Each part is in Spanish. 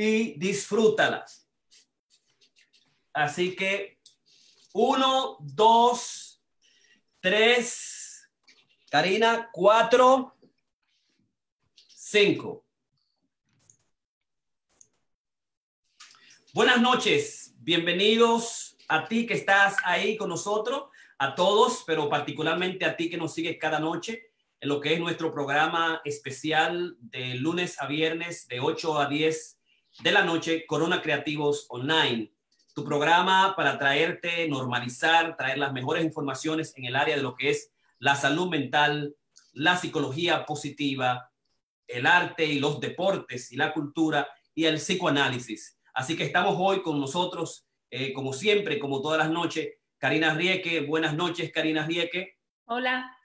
y disfrútalas. Así que uno, dos, tres, Karina, cuatro, cinco. Buenas noches, bienvenidos a ti que estás ahí con nosotros, a todos, pero particularmente a ti que nos sigues cada noche en lo que es nuestro programa especial de lunes a viernes de 8 a 10 de la noche, Corona Creativos Online, tu programa para traerte, normalizar, traer las mejores informaciones en el área de lo que es la salud mental, la psicología positiva, el arte y los deportes y la cultura y el psicoanálisis. Así que estamos hoy con nosotros, eh, como siempre, como todas las noches, Karina Rieke. Buenas noches, Karina Rieke. Hola.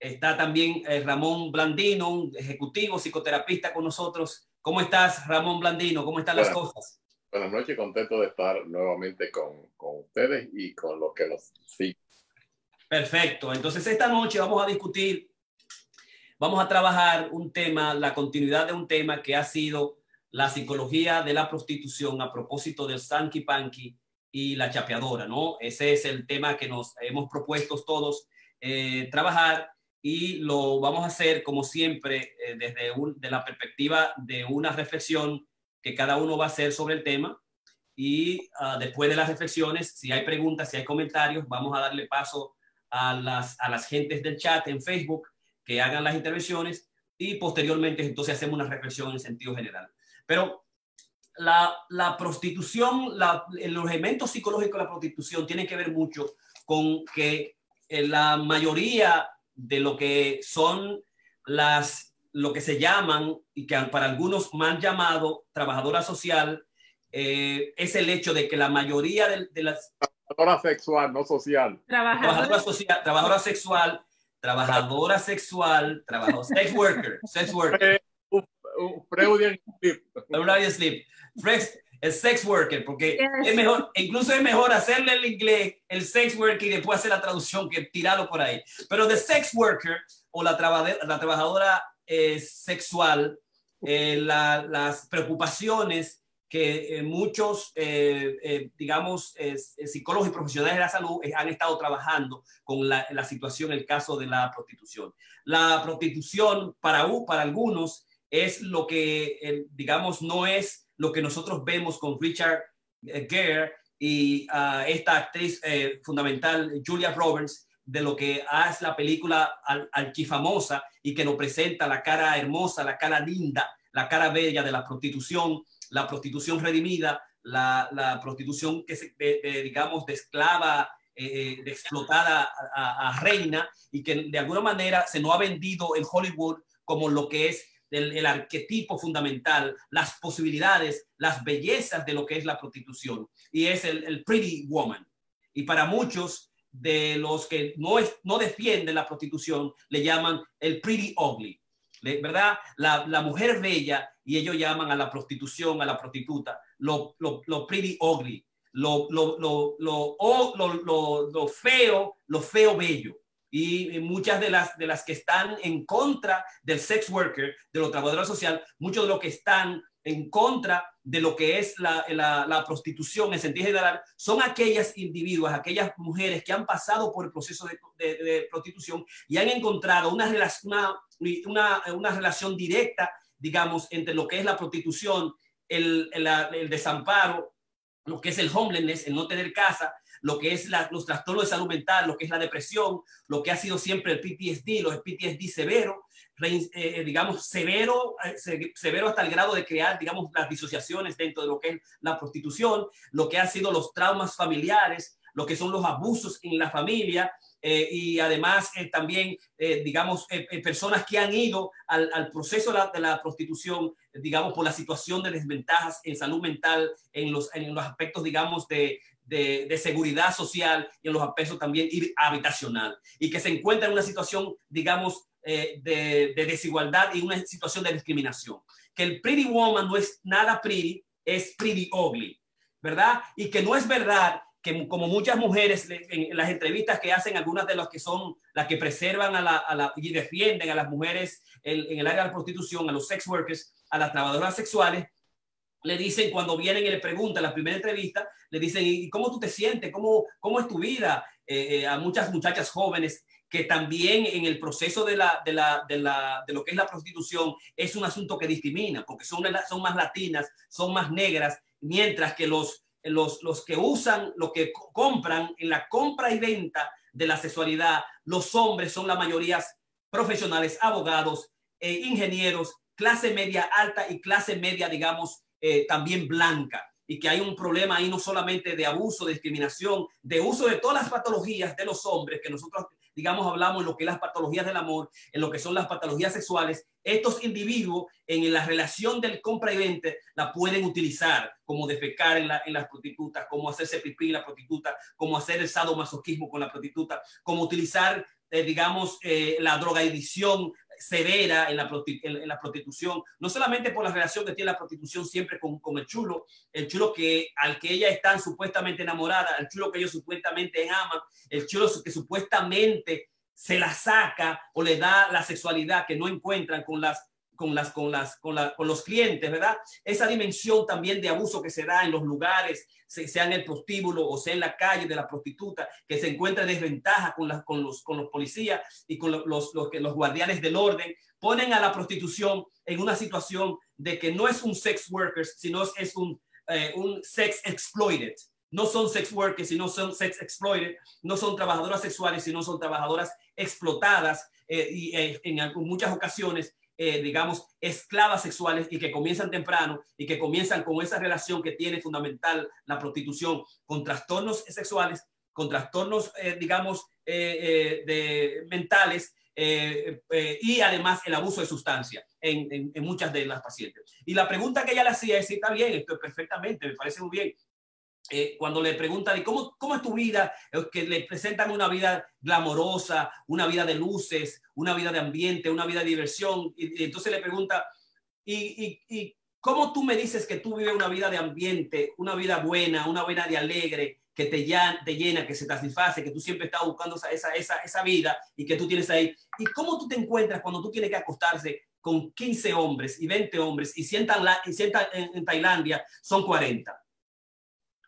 Está también eh, Ramón Blandino, un ejecutivo psicoterapista con nosotros. ¿Cómo estás, Ramón Blandino? ¿Cómo están las cosas? Buenas noches, contento de estar nuevamente con, con ustedes y con los que nos siguen. Perfecto. Entonces, esta noche vamos a discutir, vamos a trabajar un tema, la continuidad de un tema que ha sido la psicología de la prostitución a propósito del Sanky Panky y la chapeadora, ¿no? Ese es el tema que nos hemos propuesto todos eh, trabajar y lo vamos a hacer como siempre eh, desde de la perspectiva de una reflexión que cada uno va a hacer sobre el tema y ah, después de las reflexiones, si hay preguntas, si hay comentarios, vamos a darle paso a las, a las gentes del chat en Facebook que hagan las intervenciones y posteriormente entonces hacemos una reflexión en sentido general. Pero la, la prostitución, la, los elementos psicológicos de la prostitución tienen que ver mucho con que eh, la mayoría de lo que son las, lo que se llaman y que para algunos mal llamado trabajadora social, eh, es el hecho de que la mayoría de, las... Trabajadora sexual, no social. Trabajadora, social, trabajadora sexual, trabajadora sexual, trabajadora, sex worker, sex worker. Freudian sleep. Freudian sleep. El sex worker, porque es mejor, incluso es mejor hacerle el inglés, el sex worker y después hacer la traducción que tirarlo por ahí. Pero de sex worker o la, la trabajadora eh, sexual, eh, las preocupaciones que eh, muchos, digamos, psicólogos y profesionales de la salud han estado trabajando con la, la, situación, el caso de la prostitución. La prostitución para, para algunos es lo que, digamos, no es lo que nosotros vemos con Richard eh, Gere y ah, esta actriz eh, fundamental, Julia Roberts, de lo que hace la película archifamosa y que nos presenta la cara hermosa, la cara linda, la cara bella de la prostitución, la prostitución redimida, la, prostitución que se, digamos, de esclava, eh, de explotada a, a, reina y que de alguna manera se nos ha vendido en Hollywood como lo que es el, arquetipo fundamental, las posibilidades, las bellezas de lo que es la prostitución. Y es el, pretty woman. Y para muchos de los que no, es, no defienden la prostitución, le llaman el pretty ugly. ¿Verdad? La, la, mujer bella, y ellos llaman a la prostitución, a la prostituta, lo, lo, lo pretty ugly, lo, lo, lo, lo, lo feo, lo feo bello y muchas de las, de las que están en contra del sex worker, de los trabajadores social, muchos de los que están en contra de lo que es la, la, prostitución en sentido general, son aquellas individuos, aquellas mujeres que han pasado por el proceso de, de, prostitución y han encontrado una, una, una, una, relación directa, digamos, entre lo que es la prostitución, el, el, el desamparo, lo que es el homelessness, el no tener casa, lo que es la, los trastornos de salud mental, lo que es la depresión, lo que ha sido siempre el PTSD, los PTSD severo, eh, digamos, severo, eh, severo hasta el grado de crear, digamos, las disociaciones dentro de lo que es la prostitución, lo que han sido los traumas familiares, lo que son los abusos en la familia, eh, y además también, digamos, personas que han ido al, al proceso de la, de la, prostitución, digamos, por la situación de desventajas en salud mental, en los, en los aspectos, digamos, de, de, seguridad social y en los aspectos también habitacional. Y que se encuentra en una situación, digamos, eh, de, desigualdad y una situación de discriminación. Que el pretty woman no es nada pretty, es pretty ugly, ¿verdad? Y que no es verdad como muchas mujeres en las entrevistas que hacen, algunas de las que son las que preservan a la, y defienden a las mujeres en, el área de la prostitución, a los sex workers, a las trabajadoras sexuales, le dicen cuando vienen y le preguntan la primera entrevista, le dicen, ¿y cómo tú te sientes? ¿Cómo, cómo es tu vida? Eh, eh, a muchas muchachas jóvenes que también en el proceso de, de, la, de, la, de lo que es la prostitución es un asunto que discrimina, porque son, son más latinas, son más negras, mientras que los, los, los que usan, lo que compran en la compra y venta de la sexualidad, los hombres son la mayoría profesionales, abogados, eh, ingenieros, clase media alta y clase media, digamos, eh, también blanca. Y que hay un problema ahí no solamente de abuso, de discriminación, de uso de todas las patologías de los hombres que nosotros digamos, hablamos en lo que es las patologías del amor, en lo que son las patologías sexuales, estos individuos en la relación del compra y venta la pueden utilizar como defecar en, las prostitutas, como hacerse pipí en la prostituta, como hacer el sadomasoquismo con la prostituta, como utilizar, eh, digamos, eh, la drogadicción severa en la, en la, prostitución, no solamente por la relación que tiene la prostitución siempre con, con, el chulo, el chulo que al que ella están supuestamente enamorada, el chulo que ellos supuestamente aman, el chulo que supuestamente se la saca o le da la sexualidad que no encuentran con las con, las, con, las, con, la, con los clientes, ¿verdad? Esa dimensión también de abuso que se da en los lugares, sea en el prostíbulo o sea en la calle de la prostituta, que se encuentra en desventaja con, las, con, los, con los policías y con los, los, los, los guardianes del orden, ponen a la prostitución en una situación de que no es un sex worker, sino es un, eh, un sex exploited. No son sex workers, sino son sex exploited. No son trabajadoras sexuales, sino son trabajadoras explotadas eh, y eh, en, en muchas ocasiones eh, digamos, esclavas sexuales y que comienzan temprano y que comienzan con esa relación que tiene fundamental la prostitución con trastornos sexuales, con trastornos, eh, digamos, eh, de, mentales y además el abuso de sustancia en, muchas de las pacientes. Y la pregunta que ella le hacía es si está bien, esto es perfectamente, me parece muy bien, eh, cuando le preguntan, ¿cómo, ¿cómo es tu vida? que le presentan una vida glamorosa, una vida de luces, una vida de ambiente, una vida de diversión. Y, entonces le pregunta, ¿y, y, y cómo tú me dices que tú vives una vida de ambiente, una vida buena, una vida de alegre, que te, llena, te llena, que se te satisface, que tú siempre estás buscando esa, esa, esa, esa vida y que tú tienes ahí? ¿Y cómo tú te encuentras cuando tú tienes que acostarse con 15 hombres y 20 hombres y sientan, la, y sientan en, en Tailandia son 40?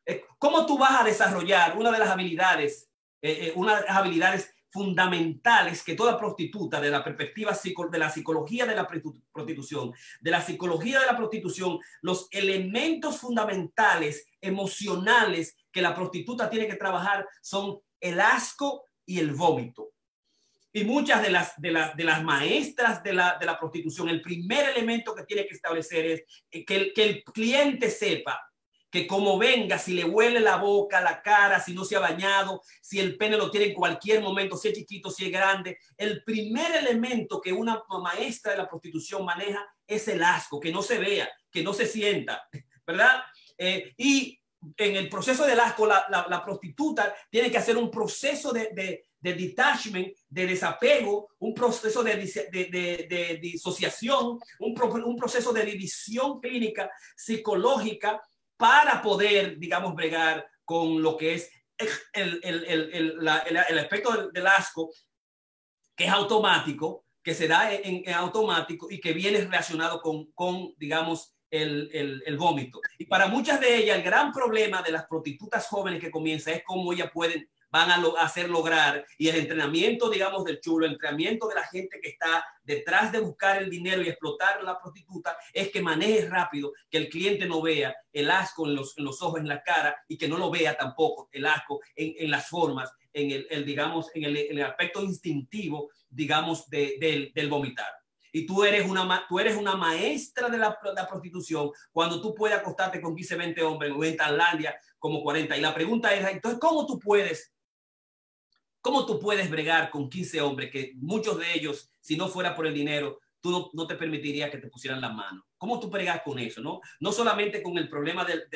Eh, ¿Cómo tú vas a desarrollar una de las habilidades, eh, eh, una de las habilidades fundamentales que toda prostituta de la perspectiva de la psicología de la prostitución, de la psicología de la prostitución, los elementos fundamentales emocionales que la prostituta tiene que trabajar son el asco y el vómito. Y muchas de las, de, de las maestras de la, de la prostitución, el primer elemento que tiene que establecer es que que el cliente sepa que como venga, si le huele la boca, la cara, si no se ha bañado, si el pene lo tiene en cualquier momento, si es chiquito, si es grande, el primer elemento que una maestra de la prostitución maneja es el asco, que no se vea, que no se sienta, ¿verdad? Eh, y en el proceso del asco, la, la, prostituta tiene que hacer un proceso de, de, de detachment, de desapego, un proceso de, de disociación, un, un proceso de división clínica, psicológica, para poder, digamos, bregar con lo que es el, el, el, el aspecto del, asco, que es automático, que se da en, automático y que viene relacionado con, con digamos, el, el, el, vómito. Y para muchas de ellas, el gran problema de las prostitutas jóvenes que comienza es cómo ellas pueden van a, hacer lograr y el entrenamiento, digamos, del chulo, el entrenamiento de la gente que está detrás de buscar el dinero y explotar a la prostituta es que maneje rápido, que el cliente no vea el asco en los, en los ojos, en la cara y que no lo vea tampoco el asco en, en las formas, en el, el digamos, en el, el, aspecto instintivo, digamos, de, del, del vomitar y tú eres una, tú eres una maestra de la, la, prostitución cuando tú puedes acostarte con 15, 20 hombres o en Tailandia como 40. Y la pregunta es, entonces, ¿cómo tú puedes ¿Cómo tú puedes bregar con 15 hombres que muchos de ellos, si no fuera por el dinero, tú no, te permitiría que te pusieran la mano? ¿Cómo tú bregas con eso? No, no solamente con el problema de,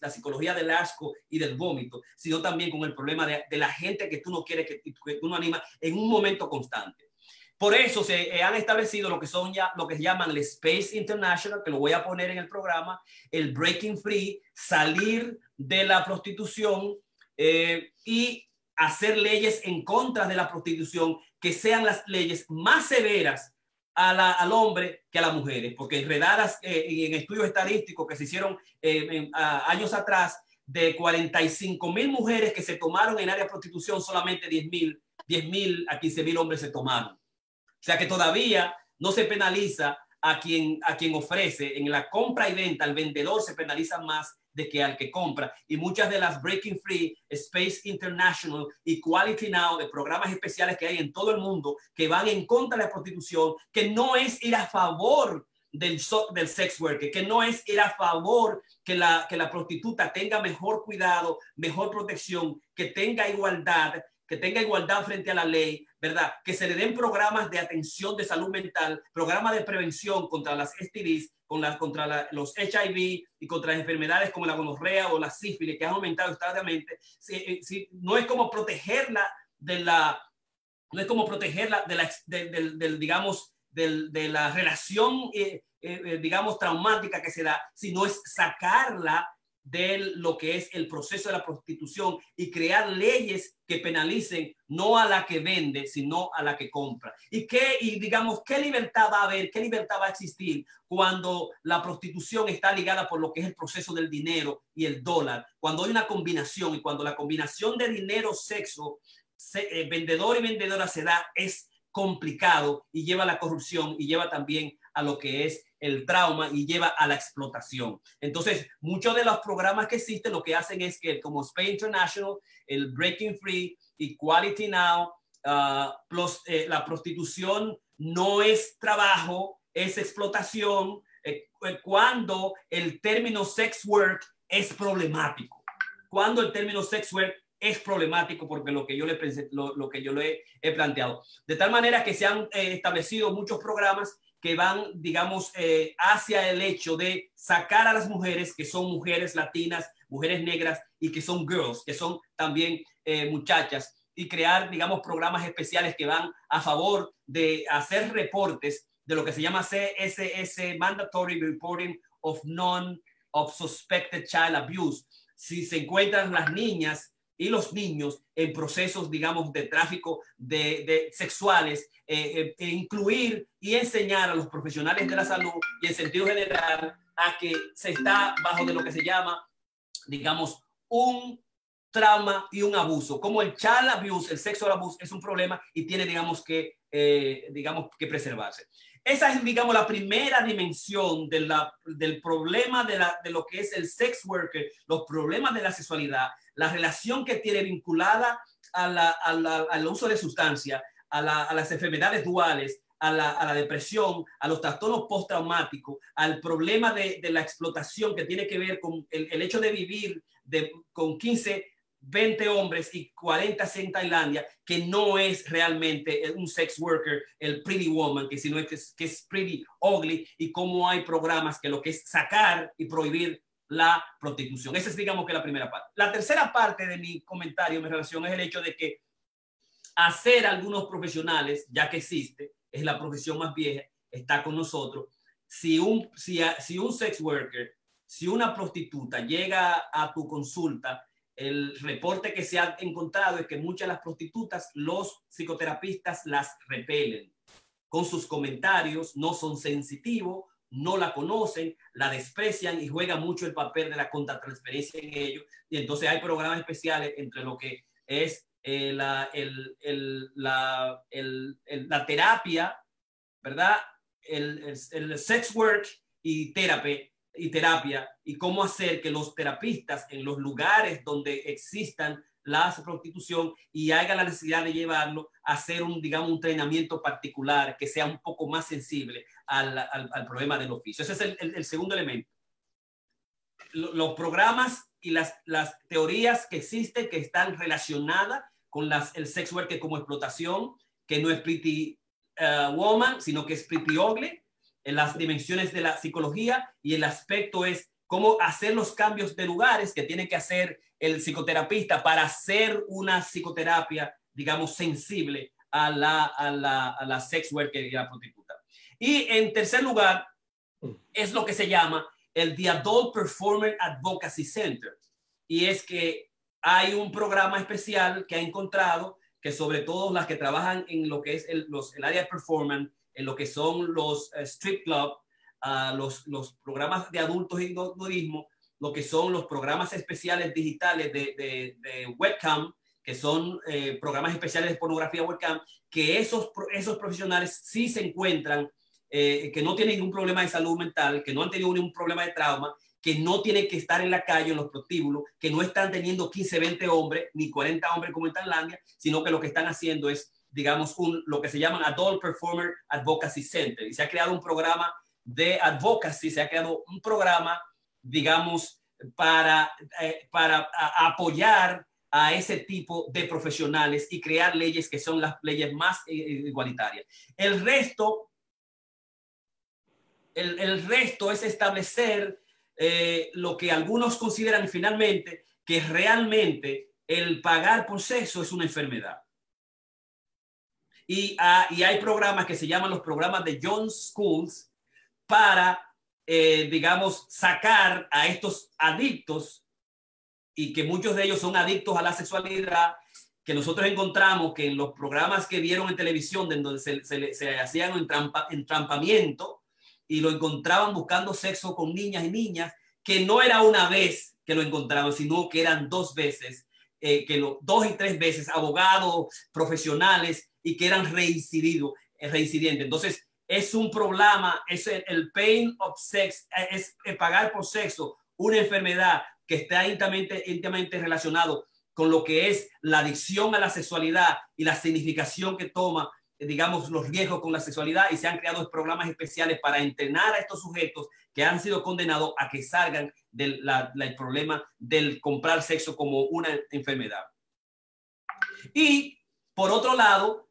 la psicología del asco y del vómito, sino también con el problema de, la gente que tú no quieres, que, tú no animas en un momento constante. Por eso se eh, han establecido lo que son ya lo que se llaman el Space International, que lo voy a poner en el programa, el Breaking Free, salir de la prostitución eh, y hacer leyes en contra de la prostitución que sean las leyes más severas al hombre que a las mujeres, porque enredadas eh, en estudios estadísticos que se hicieron eh, años atrás, de 45 mil mujeres que se tomaron en área de prostitución, solamente 10 mil, 10 mil a 15 mil hombres se tomaron. O sea que todavía no se penaliza a quien, a quien ofrece en la compra y venta, al vendedor se penaliza más de que al que compra. Y muchas de las Breaking Free, Space International y Quality Now, de programas especiales que hay en todo el mundo, que van en contra de la prostitución, que no es ir a favor del, del sex worker, que no es ir a favor que la, que la prostituta tenga mejor cuidado, mejor protección, que tenga igualdad, que tenga igualdad frente a la ley, ¿verdad? Que se le den programas de atención de salud mental, programas de prevención contra las STDs, con las, contra los HIV y contra las enfermedades como la gonorrea o la sífilis que han aumentado estadamente. Si, si, no es como protegerla de la, no es como protegerla de la, del, del, digamos, de la relación, eh, eh, eh, digamos, traumática que se da, sino es sacarla de lo que es el proceso de la prostitución y crear leyes que penalicen no a la que vende, sino a la que compra. ¿Y qué, y digamos, qué libertad va a haber, qué libertad va a existir cuando la prostitución está ligada por lo que es el proceso del dinero y el dólar? Cuando hay una combinación y cuando la combinación de dinero, sexo, eh, vendedor y vendedora se da, es complicado y lleva a la corrupción y lleva también a lo que es el trauma y lleva a la explotación. Entonces, muchos de los programas que existen lo que hacen es que como Spain International, el Breaking Free, Equality Now, uh, plus, eh, la prostitución no es trabajo, es explotación, eh, eh, cuando el término sex work es problemático. Cuando el término sex work es problemático porque lo que yo le he planteado. De tal manera que se han establecido muchos programas que van, digamos, eh, hacia el hecho de sacar a las mujeres que son mujeres latinas, mujeres negras y que son girls, que son también eh, muchachas, y crear, digamos, programas especiales que van a favor de hacer reportes de lo que se llama CSS, Mandatory Reporting of Non of Suspected Child Abuse. Si se encuentran las niñas y los niños en procesos, digamos, de tráfico de, de sexuales, eh, eh, incluir y enseñar a los profesionales de la salud y en sentido general a que se está bajo de lo que se llama, digamos, un trauma y un abuso. Como el child abuse, el sexual abuse es un problema y tiene, digamos, que, eh, digamos, que preservarse. Esa es, digamos, la primera dimensión de la, del problema de, la, de lo que es el sex worker, los problemas de la sexualidad, la relación que tiene vinculada a la, al uso de sustancia, a, las enfermedades duales, a la, depresión, a los trastornos postraumáticos, al problema de, la explotación que tiene que ver con el, hecho de vivir de, con 15 20 hombres y 40 en Tailandia, que no es realmente un sex worker, el pretty woman, que sino que es, que es pretty ugly, y cómo hay programas que lo que es sacar y prohibir la prostitución. Esa es, digamos, que la primera parte. La tercera parte de mi comentario, mi relación, es el hecho de que hacer algunos profesionales, ya que existe, es la profesión más vieja, está con nosotros. Si un, si, si un sex worker, si una prostituta llega a tu consulta el reporte que se ha encontrado es que muchas de las prostitutas, los psicoterapistas las repelen con sus comentarios, no son sensitivos, no la conocen, la desprecian y juegan mucho el papel de la contratransferencia en ellos. Y entonces hay programas especiales entre lo que es eh, la, la, la, terapia, ¿verdad? El, sex work y terapia y terapia y cómo hacer que los terapistas en los lugares donde existan la prostitución y haya la necesidad de llevarlo a hacer un, digamos, un entrenamiento particular que sea un poco más sensible al, al, problema del oficio. Ese es el, el, segundo elemento. Los programas y las, las, teorías que existen que están relacionadas con las, el sex work como explotación, que no es pretty uh, woman, sino que es pretty ugly, en las dimensiones de la psicología y el aspecto es cómo hacer los cambios de lugares que tiene que hacer el psicoterapista para hacer una psicoterapia, digamos, sensible a la, a la, a la sex worker y a la prostituta. Y en tercer lugar, es lo que se llama el The Adult Performer Advocacy Center. Y es que hay un programa especial que ha encontrado que sobre todo las que trabajan en lo que es el, los, el área de performance en lo que son los uh, strip club, uh, los, los programas de adultos y nudismo, lo que son los programas especiales digitales de webcam, que son eh, programas especiales de pornografía webcam, que esos, esos profesionales sí se encuentran, eh, que no tienen ningún problema de salud mental, que no han tenido ningún problema de trauma, que no tienen que estar en la calle, en los prostíbulos, que no están teniendo 15, 20 hombres, ni 40 hombres como en Tailandia, sino que lo que están haciendo es, digamos, un, lo que se llama Adult Performer Advocacy Center. Y se ha creado un programa de advocacy, se ha creado un programa, digamos, para, eh, para apoyar a ese tipo de profesionales y crear leyes que son las leyes más eh, igualitarias. El resto, el, el resto es establecer eh, lo que algunos consideran finalmente que realmente el pagar por sexo es una enfermedad. Y, ah, y hay programas que se llaman los programas de John Schools para, eh, digamos, sacar a estos adictos y que muchos de ellos son adictos a la sexualidad, que nosotros encontramos que en los programas que vieron en televisión, de donde se, se, se hacían entrampa, entrampamiento y lo encontraban buscando sexo con niñas y niñas, que no era una vez que lo encontraban, sino que eran dos veces, eh, que lo, dos y tres veces, abogados, profesionales, y que eran reincididos, eh, reincidentes. Entonces, es un problema, es el, el pain of sex, es, es pagar por sexo, una enfermedad que está íntimamente, íntimamente relacionado con lo que es la adicción a la sexualidad y la significación que toma, digamos, los riesgos con la sexualidad y se han creado programas especiales para entrenar a estos sujetos que han sido condenados a que salgan del problema del comprar sexo como una enfermedad. Y por otro lado,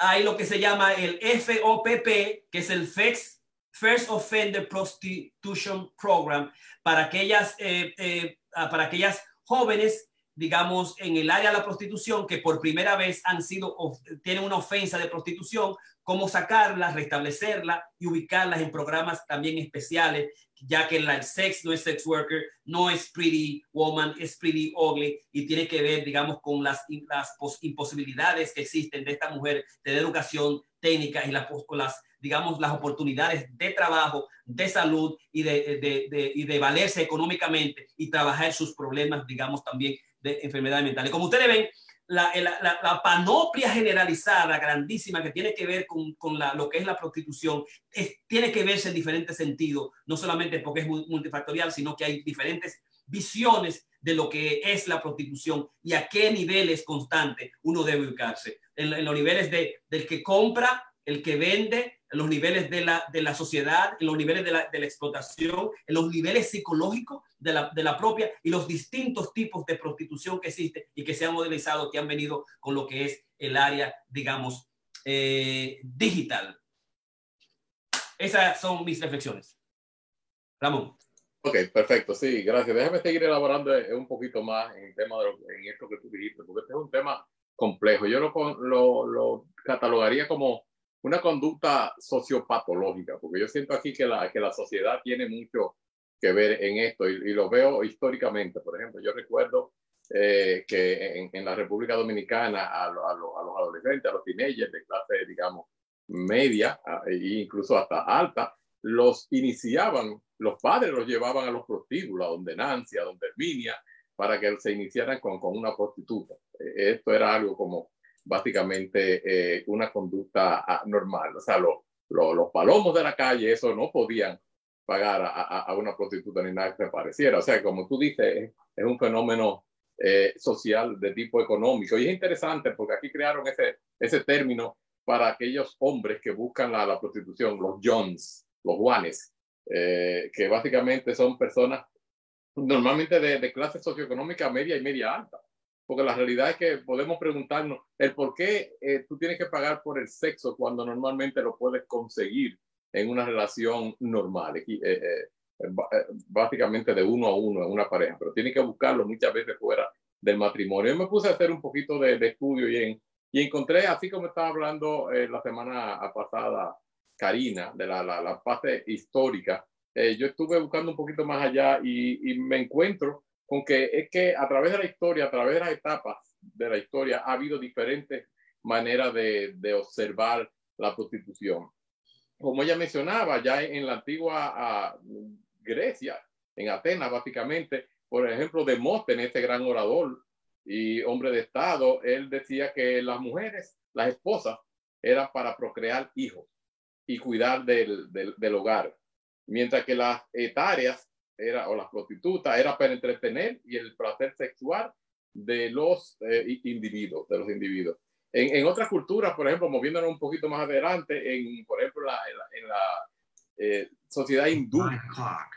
hay lo que se llama el FOPP, que es el First Offender Prostitution Program, para aquellas eh, eh, para aquellas jóvenes digamos, en el área de la prostitución que por primera vez han sido, tienen una ofensa de prostitución, cómo sacarlas, restablecerla y ubicarlas en programas también especiales, ya que el sex no es sex worker, no es pretty woman, es pretty ugly y tiene que ver, digamos, con las, las imposibilidades que existen de esta mujer de educación técnica y las, con digamos, las oportunidades de trabajo, de salud y de, de, de, y de valerse económicamente y trabajar sus problemas, digamos, también de enfermedades mentales. Como ustedes ven, la, la, la, panoplia generalizada, grandísima, que tiene que ver con, con lo que es la prostitución, tiene que verse en diferentes sentidos, no solamente porque es multifactorial, sino que hay diferentes visiones de lo que es la prostitución y a qué niveles constantes uno debe ubicarse. En, en los niveles de, del que compra, el que vende, en los niveles de la, de la sociedad, en los niveles de la, de la explotación, en los niveles psicológicos de la, de la, propia y los distintos tipos de prostitución que existen y que se han modelizado, que han venido con lo que es el área, digamos, eh, digital. Esas son mis reflexiones. Ramón. Ok, perfecto, sí, gracias. Déjame seguir elaborando un poquito más en el tema de lo, en esto que tú dijiste, porque este es un tema complejo. Yo lo, lo, lo catalogaría como una conducta sociopatológica, porque yo siento aquí que la, que la sociedad tiene mucho que ver en esto y, lo veo históricamente. Por ejemplo, yo recuerdo eh, que en, en, la República Dominicana a, los adolescentes, a los teenagers de clase, digamos, media e incluso hasta alta, los iniciaban, los padres los llevaban a los prostíbulos, a donde Nancy, a donde Herminia, para que se iniciaran con, con una prostituta. E, esto era algo como básicamente eh, una conducta normal. O sea, los palomos de la calle, eso no podían pagar a, una prostituta ni nada que pareciera. O sea, como tú dices, es, un fenómeno eh, social de tipo económico. Y es interesante porque aquí crearon ese, término para aquellos hombres que buscan la, la prostitución, los Jones, los Juanes, eh, que básicamente son personas normalmente de, de clase socioeconómica media y media alta porque la realidad es que podemos preguntarnos el por qué eh, tú tienes que pagar por el sexo cuando normalmente lo puedes conseguir en una relación normal, eh, eh, básicamente de uno a uno en una pareja, pero tienes que buscarlo muchas veces fuera del matrimonio. Yo me puse a hacer un poquito de, de estudio y, en, y encontré, así como estaba hablando la semana pasada Karina, de la, la, la parte histórica, yo estuve buscando un poquito más allá y, y me encuentro con que es que a través de la historia, a través de las etapas de la historia, ha habido diferentes maneras de, de observar la prostitución. Como ella mencionaba, ya en la antigua Grecia, en Atenas, básicamente, por ejemplo, Demóstenes, este gran orador y hombre de Estado, él decía que las mujeres, las esposas, eran para procrear hijos y cuidar del, del, hogar, mientras que las etarias era, o las prostitutas era para entretener y el placer sexual de los eh, individuos, de los individuos. En, en, otras culturas, por ejemplo, moviéndonos un poquito más adelante, en, por ejemplo, la, en la, eh, sociedad hindú,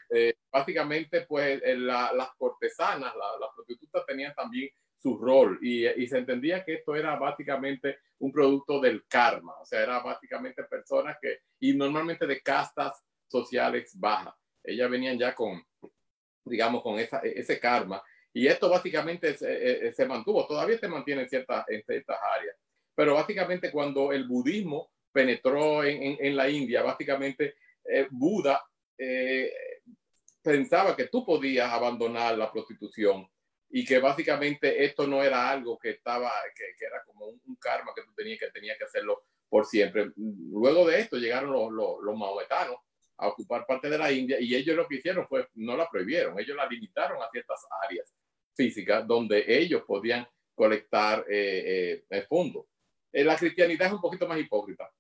eh, básicamente, pues las cortesanas, las prostitutas tenían también su rol y, y, se entendía que esto era básicamente un producto del karma, o sea, era básicamente personas que, y normalmente de castas sociales bajas, ellas venían ya con, digamos, con esa, ese karma y esto básicamente se, se mantuvo, todavía se mantiene en ciertas, en ciertas áreas, pero básicamente cuando el budismo penetró en, en, en la India, básicamente eh, Buda eh, pensaba que tú podías abandonar la prostitución y que básicamente esto no era algo que estaba, que, que era como un, karma que tú tenías que tenía que hacerlo por siempre. Luego de esto llegaron los, los, los maometanos a ocupar parte de la India y ellos lo que hicieron fue, no la prohibieron, ellos la limitaron a ciertas áreas físicas donde ellos podían colectar eh, eh, fondos. Eh, la cristianidad es un poquito más hipócrita.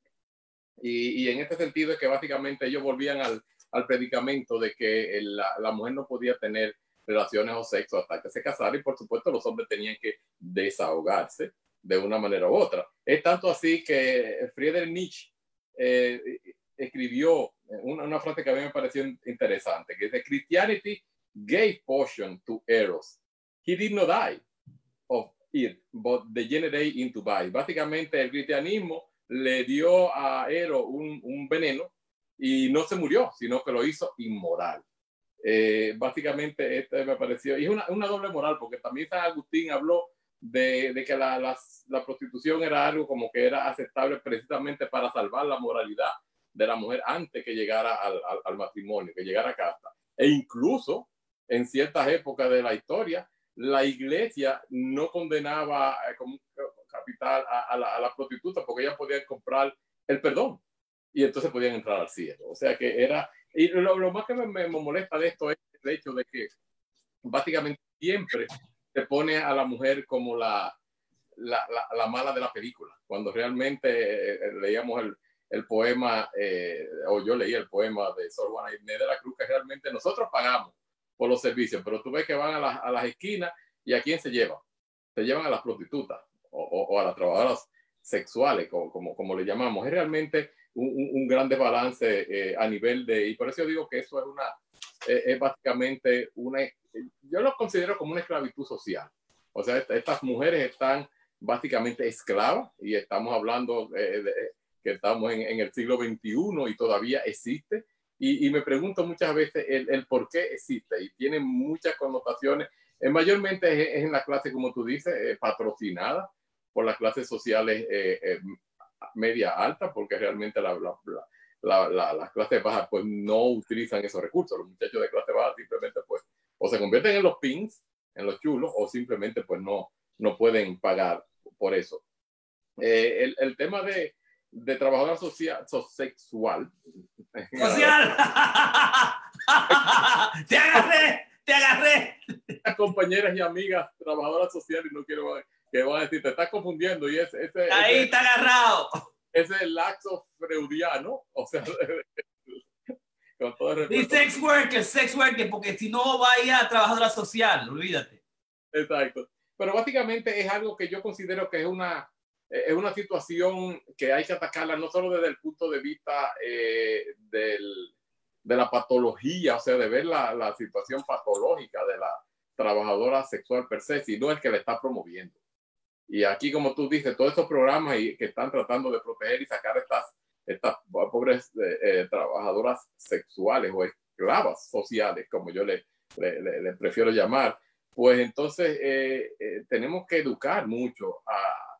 Y, en este sentido es que básicamente ellos volvían al, predicamento de que la, la, mujer no podía tener relaciones o sexo hasta que se casara y por supuesto los hombres tenían que desahogarse de una manera u otra. Es tanto así que Friedrich Nietzsche eh, escribió una, frase que a mí me pareció interesante, que dice, Christianity gave potion to Eros. He did not die of it, but degenerated into vice. Básicamente el cristianismo le dio a Eros un, un veneno y no se murió, sino que lo hizo inmoral. Eh, básicamente, este me pareció, y es una, una, doble moral, porque también San Agustín habló de, de que la, la, la, prostitución era algo como que era aceptable precisamente para salvar la moralidad de la mujer antes que llegara al, al, al matrimonio, que llegara a casa. E incluso en ciertas épocas de la historia, la iglesia no condenaba eh, como capital a, la, a prostituta porque ellas podían comprar el perdón y entonces podían entrar al cielo. O sea que era y lo, lo más que me, molesta de esto es el hecho de que básicamente siempre se pone a la mujer como la, la, la, la mala de la película, cuando realmente eh, eh leíamos el, el poema, eh, o yo leí el poema de Sor Juana Inés de la Cruz, que realmente nosotros pagamos por los servicios, pero tú ves que van a, la, a las esquinas y a quién se llevan. Se llevan a las prostitutas o, o, o a las trabajadoras sexuales, como, como, como le llamamos. Es realmente un, un gran desbalance eh, a nivel de, y por eso yo digo que eso es una, eh, es básicamente una, yo lo considero como una esclavitud social. O sea, estas mujeres están básicamente esclavas y estamos hablando eh, de, que estamos en, en, el siglo XXI y todavía existe. Y, y me pregunto muchas veces el, el, por qué existe y tiene muchas connotaciones. Eh, mayormente es, es, en la clase, como tú dices, eh, patrocinada por las clases sociales eh, media alta, porque realmente la, la, la, las clases bajas pues no utilizan esos recursos. Los muchachos de clase baja simplemente pues o se convierten en los pins, en los chulos, o simplemente pues no, no pueden pagar por eso. Eh, el, el, tema de, de trabajadora social, so, sexual. ¡Social! ¡Te agarré! ¡Te agarré! Compañeras y amigas trabajadoras sociales, no quiero que van a decir, te estás confundiendo y ese, ese ahí ese, está agarrado. Ese es el laxo freudiano, o sea, con todo el Y sex worker, sex worker, porque si no vaya a trabajadora social, olvídate. Exacto. Pero básicamente es algo que yo considero que es una, es una situación que hay que atacarla no solo desde el punto de vista eh, del, de la patología, o sea, de ver la, la situación patológica de la trabajadora sexual per se, sino el que la está promoviendo. Y aquí, como tú dices, todos estos programas que están tratando de proteger y sacar estas, estas pobres eh, eh, trabajadoras sexuales o esclavas sociales, como yo le, le, le, le prefiero llamar, pues entonces eh, eh tenemos que educar mucho a,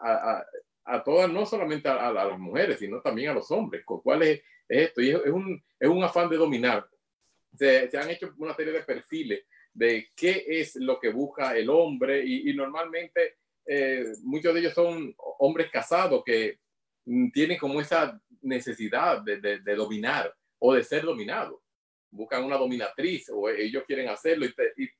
a, a, a todas, no solamente a, las mujeres, sino también a los hombres, cuál es, es esto. Y es, es, un, es un afán de dominar. Se, se han hecho una serie de perfiles de qué es lo que busca el hombre y, y normalmente eh, muchos de ellos son hombres casados que mm, tienen como esa necesidad de, de, dominar o de ser dominado. Buscan una dominatriz o ellos quieren hacerlo y, y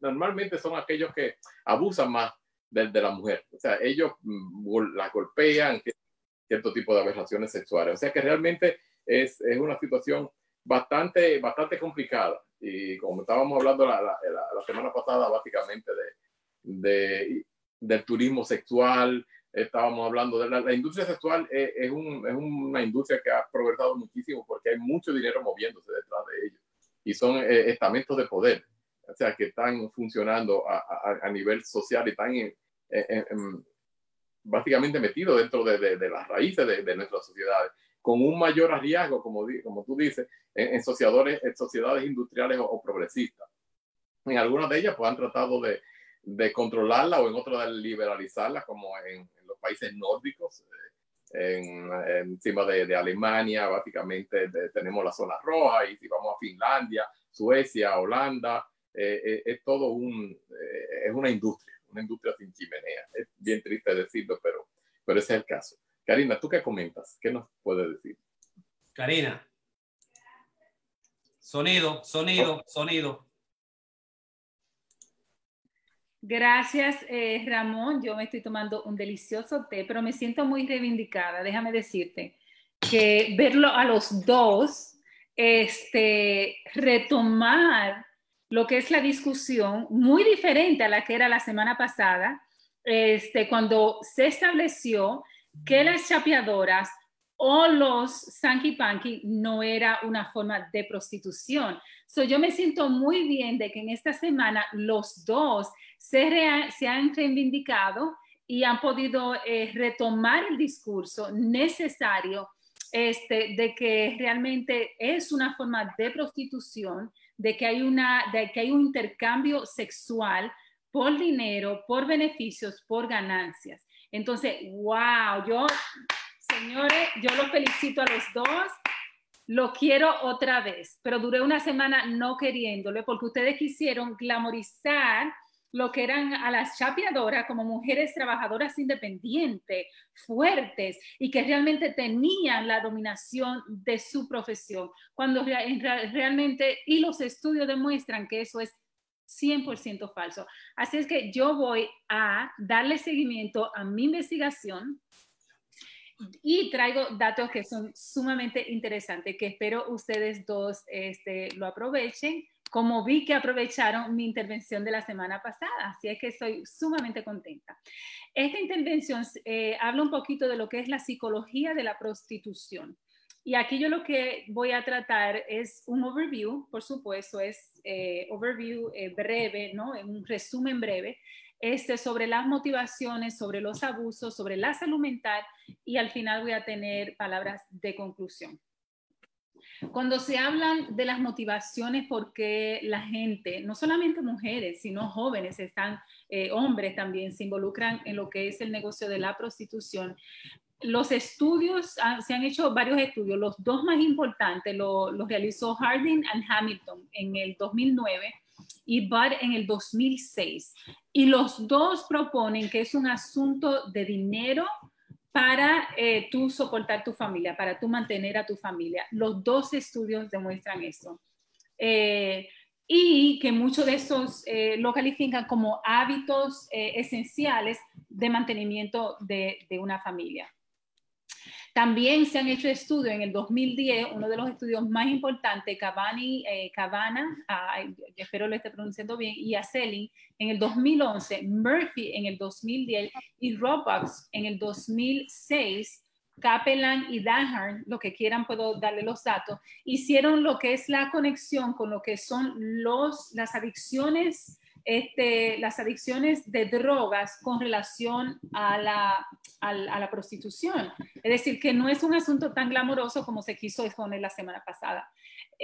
normalmente son aquellos que abusan más de, la mujer. O sea, ellos mm, la golpean, cierto tipo de aberraciones sexuales. O sea que realmente es, es una situación bastante, bastante complicada. Y como estábamos hablando la, la, la semana pasada, básicamente de, de, del turismo sexual, estábamos hablando de la, industria sexual, es, es, un, es, una industria que ha progresado muchísimo porque hay mucho dinero moviéndose detrás de ellos. Y son eh, estamentos de poder, o sea, que están funcionando a, a, a nivel social y están en, básicamente metidos dentro de, las raíces de, de nuestras sociedades con un mayor arriesgo, como, como tú dices, en, sociedades, en sociedades industriales o, progresistas. En algunas de ellas pues, han tratado de, controlarla o en otras de liberalizarla, como en, los países nórdicos, eh, en, encima de, de, Alemania, básicamente tenemos la zona roja, y si vamos a Finlandia, Suecia, Holanda, eh, eh, es todo un, es una industria, una industria sin chimenea. Es bien triste decirlo, pero, pero ese es el caso. Karina, ¿tú qué comentas? ¿Qué nos puedes decir? Karina. Sonido, sonido, sonido. Gracias, eh, Ramón. Yo me estoy tomando un delicioso té, pero me siento muy reivindicada. Déjame decirte que verlo a los dos, este, retomar lo que es la discusión, muy diferente a la que era la semana pasada, este, cuando se estableció que las chapeadoras o los sanky panky no era una forma de prostitución. So, yo me siento muy bien de que en esta semana los dos se, se han reivindicado y han podido eh, retomar el discurso necesario este, de que realmente es una forma de prostitución, de que hay, una, de que hay un intercambio sexual por dinero, por beneficios, por ganancias. Entonces, wow, yo, señores, yo los felicito a los dos. Lo quiero otra vez, pero duré una semana no queriéndole porque ustedes quisieron glamorizar lo que eran a las chapeadoras como mujeres trabajadoras independientes, fuertes y que realmente tenían la dominación de su profesión, cuando realmente, y los estudios demuestran que eso es 100% falso. Así es que yo voy a darle seguimiento a mi investigación y traigo datos que son sumamente interesantes, que espero ustedes dos este, lo aprovechen, como vi que aprovecharon mi intervención de la semana pasada, así es que estoy sumamente contenta. Esta intervención eh, habla un poquito de lo que es la psicología de la prostitución. Y aquí yo lo que voy a tratar es un overview, por supuesto, es eh, overview eh, breve, ¿no? Un resumen breve este, sobre las motivaciones, sobre los abusos, sobre la salud mental y al final voy a tener palabras de conclusión. Cuando se hablan de las motivaciones, porque la gente, no solamente mujeres, sino jóvenes, están, eh, hombres también, se involucran en lo que es el negocio de la prostitución, los estudios, se han hecho varios estudios, los dos más importantes los realizó Harding and Hamilton en el 2009 y Budd en el 2006. Y los dos proponen que es un asunto de dinero para eh, tú soportar tu familia, para tú mantener a tu familia. Los dos estudios demuestran eso. Eh, y que muchos de esos eh, lo califican como hábitos esenciales de mantenimiento de una familia. También se han hecho estudios en el 2010, uno de los estudios más importantes, Cavani, eh, Cavana, espero lo esté pronunciando bien, y Aselin en el 2011, Murphy en el 2010 y Robox en el 2006 Capellan y Dahan, lo que quieran puedo darle los datos, hicieron lo que es la conexión con lo que son los, las adicciones este, las adicciones de drogas con relación a la, a, la prostitución. Es decir, que no es un asunto tan glamoroso como se quiso exponer la semana pasada.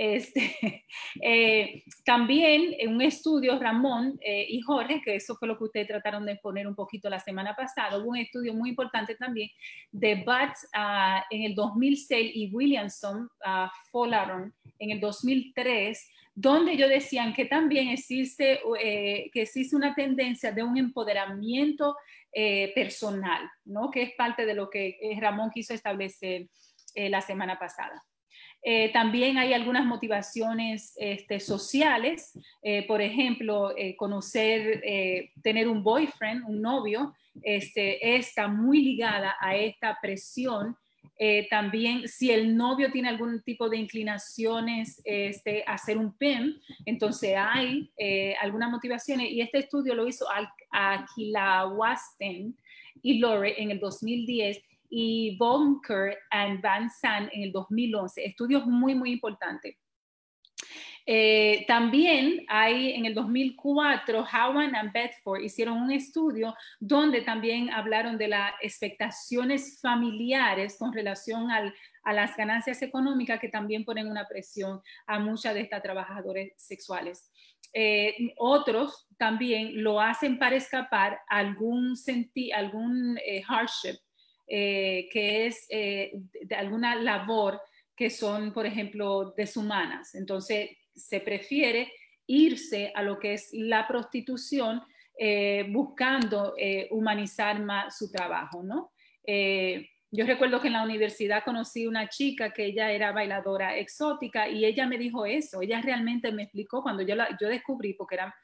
Este, eh, también en un estudio, Ramón eh, y Jorge, que eso fue lo que ustedes trataron de poner un poquito la semana pasada, hubo un estudio muy importante también de Butts uh, en el 2006 y Williamson, uh, en el 2003, donde ellos decían que también existe, eh, que existe una tendencia de un empoderamiento eh, personal, ¿no? que es parte de lo que Ramón quiso establecer la semana pasada. Eh, también hay algunas motivaciones este, sociales, eh, por ejemplo, eh, conocer, tener un boyfriend, un novio, este, está muy ligada a esta presión. también si el novio tiene algún tipo de inclinaciones este, a hacer un PEM, entonces hay algunas motivaciones y este estudio lo hizo Aquila Wasten y Lore en el 2010 y Bonker and Van Zandt en el 2011. Estudios muy, muy importantes. Eh, también hay en el 2004, Howan and Bedford hicieron un estudio donde también hablaron de las expectaciones familiares con relación al, a las ganancias económicas que también ponen una presión a muchas de estas trabajadoras sexuales. Eh, otros también lo hacen para escapar algún, algún eh, hardship eh, que es eh, de alguna labor que son, por ejemplo, deshumanas. Entonces, se prefiere irse a lo que es la prostitución eh, buscando humanizar más su trabajo, ¿no? yo recuerdo que en la universidad conocí una chica que ella era bailadora exótica y ella me dijo eso, ella realmente me explicó cuando yo, la, yo descubrí, porque era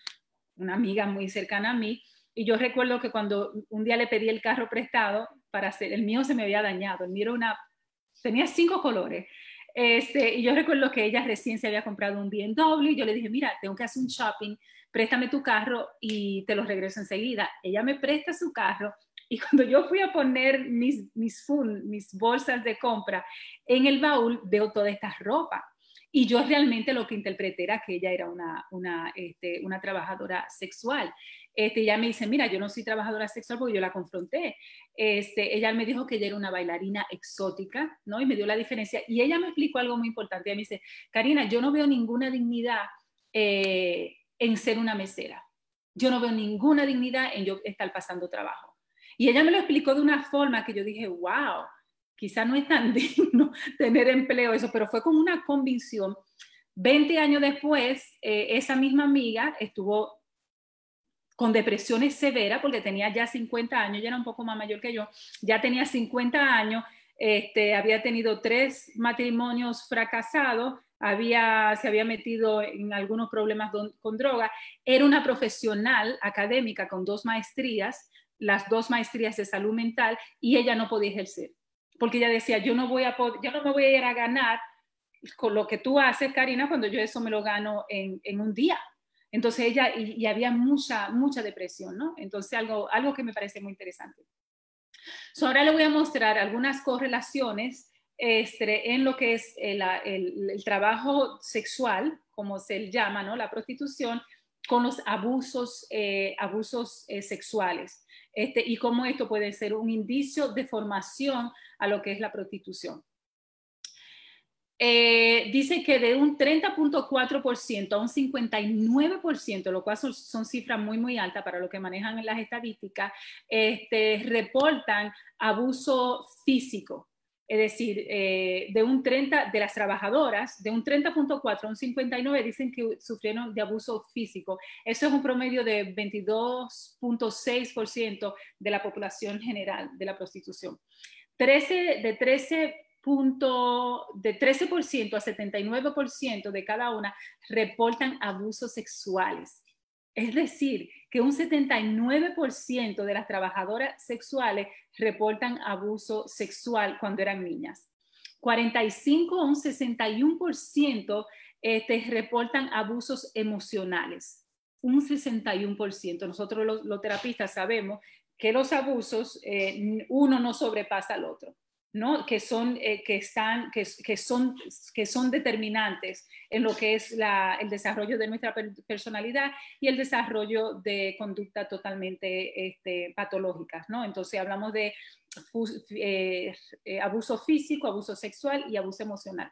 una amiga muy cercana a mí, y yo recuerdo que cuando un día le pedí el carro prestado para hacer, el mío se me había dañado, el mío era una, tenía cinco colores. Este, y yo recuerdo que ella recién se había comprado un BMW y yo le dije, mira, tengo que hacer un shopping, préstame tu carro y te lo regreso enseguida. Ella me presta su carro y cuando yo fui a poner mis, mis, mis bolsas de compra en el baúl, veo toda esta ropa. Y yo realmente lo que interpreté era que ella era una, una, este, una trabajadora sexual. Este, ella me dice, mira, yo no soy trabajadora sexual porque yo la confronté. Este, ella me dijo que ella era una bailarina exótica, ¿no? Y me dio la diferencia. Y ella me explicó algo muy importante. Ella me dice, Karina, yo no veo ninguna dignidad eh, en ser una mesera. Yo no veo ninguna dignidad en yo estar pasando trabajo. Y ella me lo explicó de una forma que yo dije, wow, quizá no es tan digno tener empleo, eso, pero fue como una convicción. Veinte años después, eh, esa misma amiga estuvo con depresiones severas, porque tenía ya 50 años, ya era un poco más mayor que yo, ya tenía 50 años, este, había tenido tres matrimonios fracasados, había, se había metido en algunos problemas con droga, era una profesional académica con dos maestrías, las dos maestrías de salud mental, y ella no podía ejercer, porque ella decía, yo no, voy a yo no me voy a ir a ganar con lo que tú haces, Karina, cuando yo eso me lo gano en, en un día. Entonces ella, y, había mucha, mucha depresión, ¿no? Entonces algo, algo que me parece muy interesante. ahora le voy a mostrar algunas correlaciones este, en lo que es el, el, trabajo sexual, como se llama, ¿no? La prostitución, con los abusos, eh, abusos eh, sexuales. Este, y cómo esto puede ser un indicio de formación a lo que es la prostitución. Eh, dice que de un 30.4% a un 59%, lo cual son, cifras muy, muy altas para lo que manejan en las estadísticas, este, reportan abuso físico. Es decir, eh, de un 30 de las trabajadoras, de un 30.4 a un 59 dicen que sufrieron de abuso físico. Eso es un promedio de 22.6% de la población general de la prostitución. 13, de 13 de 13% a 79% de cada una reportan abusos sexuales. Es decir, que un 79% de las trabajadoras sexuales reportan abuso sexual cuando eran niñas. 45 a un 61% este, reportan abusos emocionales. Un 61%. Nosotros los, terapistas sabemos que los abusos, eh, uno no sobrepasa al otro. Que, son, eh, que, están, que, que, son, que son determinantes en lo que es la, el desarrollo de nuestra personalidad y el desarrollo de conducta totalmente este, patológicas. Entonces hablamos de eh, eh, abuso físico, abuso sexual y abuso emocional.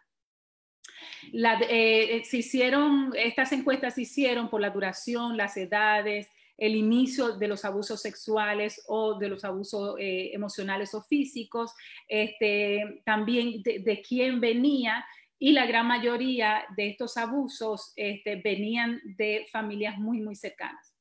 Eh, se hicieron, estas encuestas se hicieron por la duración, las edades, el inicio de los abusos sexuales o de los abusos eh, emocionales o físicos, este, también de, quién venía y la gran mayoría de estos abusos este, venían de familias muy, muy cercanas.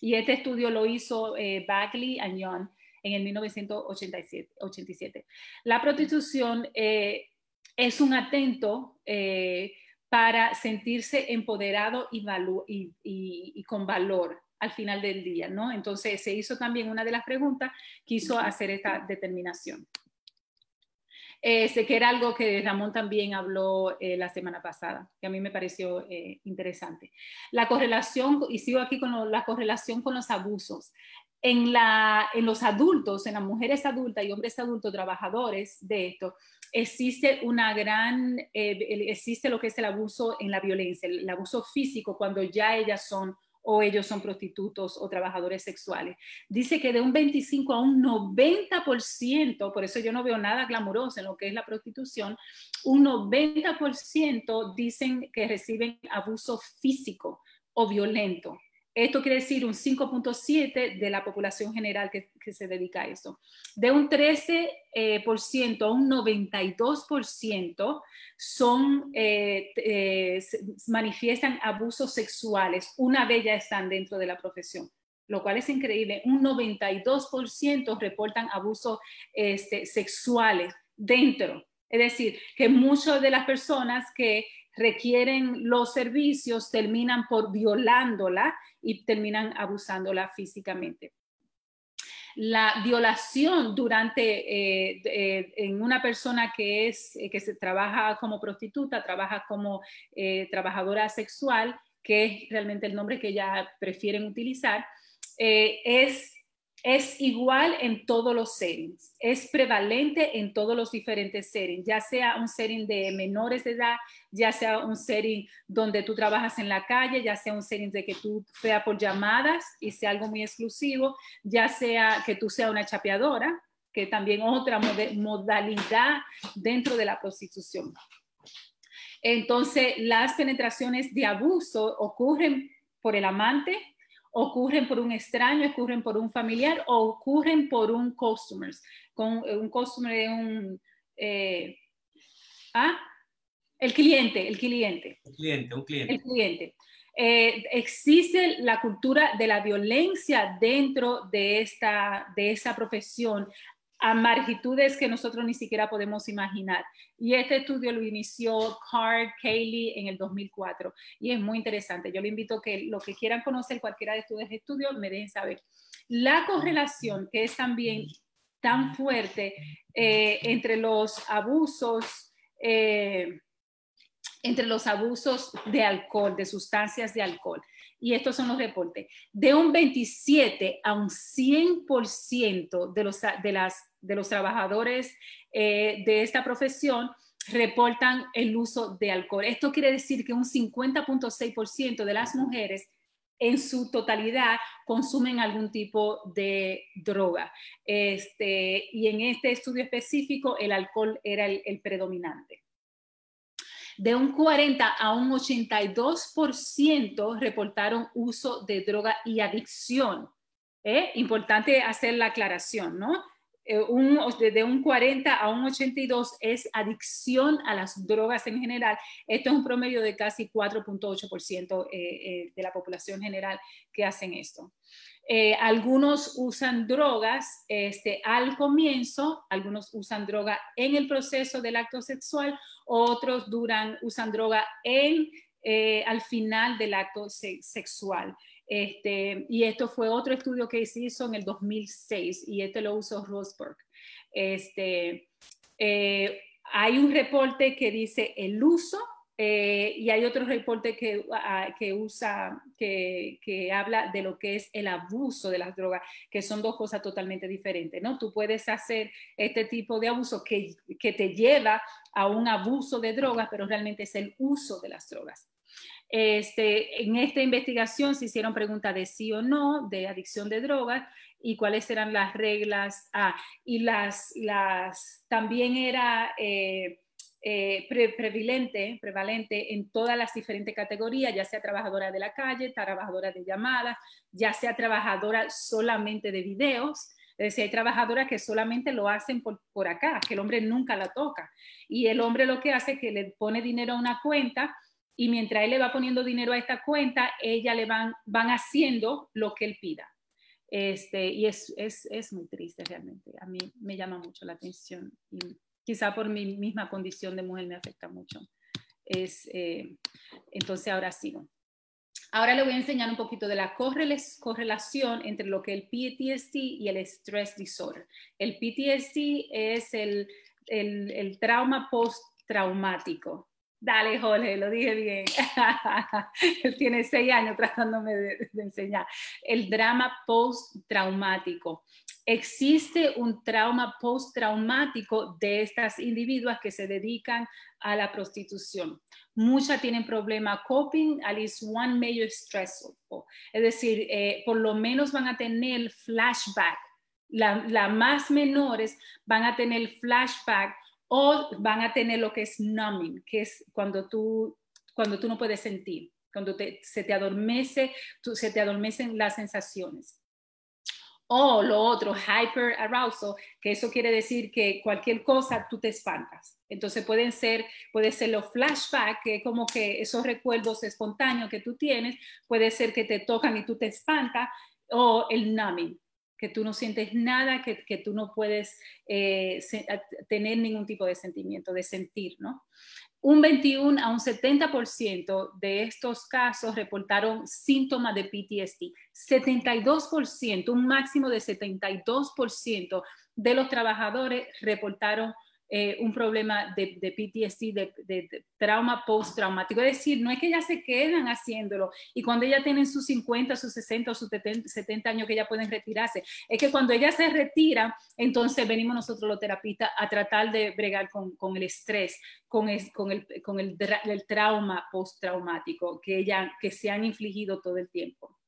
Y este estudio lo hizo eh, Bagley and Young en el 1987. La prostitución eh, es un atento para sentirse empoderado y, y, con valor al final del día, ¿no? Entonces se hizo también una de las preguntas, quiso hacer esta determinación. Este, que era algo que Ramón también habló eh, la semana pasada, que a mí me pareció eh, interesante. La correlación, y sigo aquí con la correlación con los abusos. En, la, en los adultos, en las mujeres adultas y hombres adultos trabajadores de esto, existe una gran, eh, existe lo que es el abuso en la violencia, el abuso físico cuando ya ellas son o ellos son prostitutos o trabajadores sexuales. Dice que de un 25 a un 90%, por eso yo no veo nada glamuroso en lo que es la prostitución, un 90% dicen que reciben abuso físico o violento. Esto quiere decir un 5.7 de la población general que, se dedica a esto. De un 13% eh, a un 92% son, eh, eh, manifiestan abusos sexuales una vez ya están dentro de la profesión lo cual es increíble. Un 92% reportan abusos este, sexuales dentro. Es decir, que muchas de las personas que requieren los servicios terminan por violándola y terminan abusándola físicamente. La violación durante, eh, eh, en una persona que, es, eh, que se trabaja como prostituta, trabaja como trabajadora sexual, que es realmente el nombre que ya prefieren utilizar, es es igual en todos los settings, es prevalente en todos los diferentes settings, ya sea un setting de menores de edad, ya sea un setting donde tú trabajas en la calle, ya sea un setting de que tú sea por llamadas y sea algo muy exclusivo, ya sea que tú sea una chapeadora, que también otra modalidad dentro de la prostitución. Entonces, las penetraciones de abuso ocurren por el amante, ocurren por un extraño, ocurren por un familiar o ocurren por un customer, con eh, un customer de un... Eh, ¿ah? El cliente, el cliente. El cliente, un cliente. El cliente. Eh, existe la cultura de la violencia dentro de esta, de esa profesión a margitudes que nosotros ni siquiera podemos imaginar. Y este estudio lo inició Card Cayley en el 2004 y es muy interesante. Yo le invito a que lo que quieran conocer cualquiera de estos estudios me dejen saber. La correlación que es también tan fuerte eh, entre los abusos, eh, entre los abusos de alcohol, de sustancias de alcohol y estos son los reportes, de un 27 a un 100% de los, de, las, de los trabajadores eh, de esta profesión reportan el uso de alcohol. Esto quiere decir que un 50.6% de las mujeres en su totalidad consumen algún tipo de droga. Este, y en este estudio específico, el alcohol era el predominante de un 40 a un 82% reportaron uso de droga y adicción. ¿Eh? Importante hacer la aclaración, ¿no? Eh, un, de un 40 a un 82 es adicción a las drogas en general. Esto es un promedio de casi 4.8% eh, de la población general que hacen esto. Eh, algunos usan drogas este, al comienzo, algunos usan droga en el proceso del acto sexual, otros duran, usan droga en, eh, al final del acto sexual. Este, y esto fue otro estudio que se hizo en el 2006 y este lo usó Rosberg. Este, eh, hay un reporte que dice el uso eh, y hay otro reporte que, ah, que usa, que, habla de lo que es el abuso de las drogas, que son dos cosas totalmente diferentes, ¿no? Tú puedes hacer este tipo de abuso que te lleva a un abuso de drogas, pero realmente es el uso de las drogas. Este, en esta investigación se hicieron preguntas de sí o no, de adicción de drogas y cuáles eran las reglas. Ah, y las, también era... Eh, eh, prevalente, prevalente en todas las diferentes categorías, ya sea trabajadora de la calle, trabajadora de llamadas, ya sea trabajadora solamente de videos. Es decir, hay trabajadoras que solamente lo hacen por, por acá, que el hombre nunca la toca. Y el hombre lo que hace es que le pone dinero a una cuenta y mientras él le va poniendo dinero a esta cuenta, ella le van, van haciendo lo que él pida. Este, y es, es, es muy triste realmente. A mí me llama mucho la atención. Y, quizá por mi misma condición de mujer me afecta mucho. Es, eh, entonces ahora sigo. Ahora le voy a enseñar un poquito de la correlación entre lo que el PTSD y el stress disorder. El PTSD es el, el, el trauma post-traumático. Dale, Jorge, lo dije bien. Él tiene seis años tratándome de, enseñar. El drama post-traumático existe un trauma postraumático de estas individuas que se dedican a la prostitución. Muchas tienen problema coping, at least one major stress. Es decir, eh, por lo menos van a tener flashback. Las la más menores van a tener flashback o van a tener lo que es numbing, que es cuando tú, cuando tú no puedes sentir, cuando se te adormece, se te adormecen las sensaciones. O lo otro, hyper arousal, que eso quiere decir que cualquier cosa tú te espantas. Entonces pueden ser, puede ser los flashbacks, que como que esos recuerdos espontáneos que tú tienes, puede ser que te tocan y tú te espantas, o el numbing, que tú no sientes nada, que, que tú no puedes eh, tener ningún tipo de sentimiento, de sentir, ¿no? un 21 a un 70% de estos casos reportaron síntomas de PTSD. 72%, un máximo de 72% de los trabajadores reportaron eh, un problema de, PTSD, de, trauma postraumático. Es decir, no es que ya se quedan haciéndolo y cuando ya tienen sus 50, sus 60 o sus 70 años que ya pueden retirarse, es que cuando ella se retira, entonces venimos nosotros los terapistas a tratar de bregar con, con el estrés, con, con, el, con el, el trauma postraumático que, ella, que se han infligido todo el tiempo.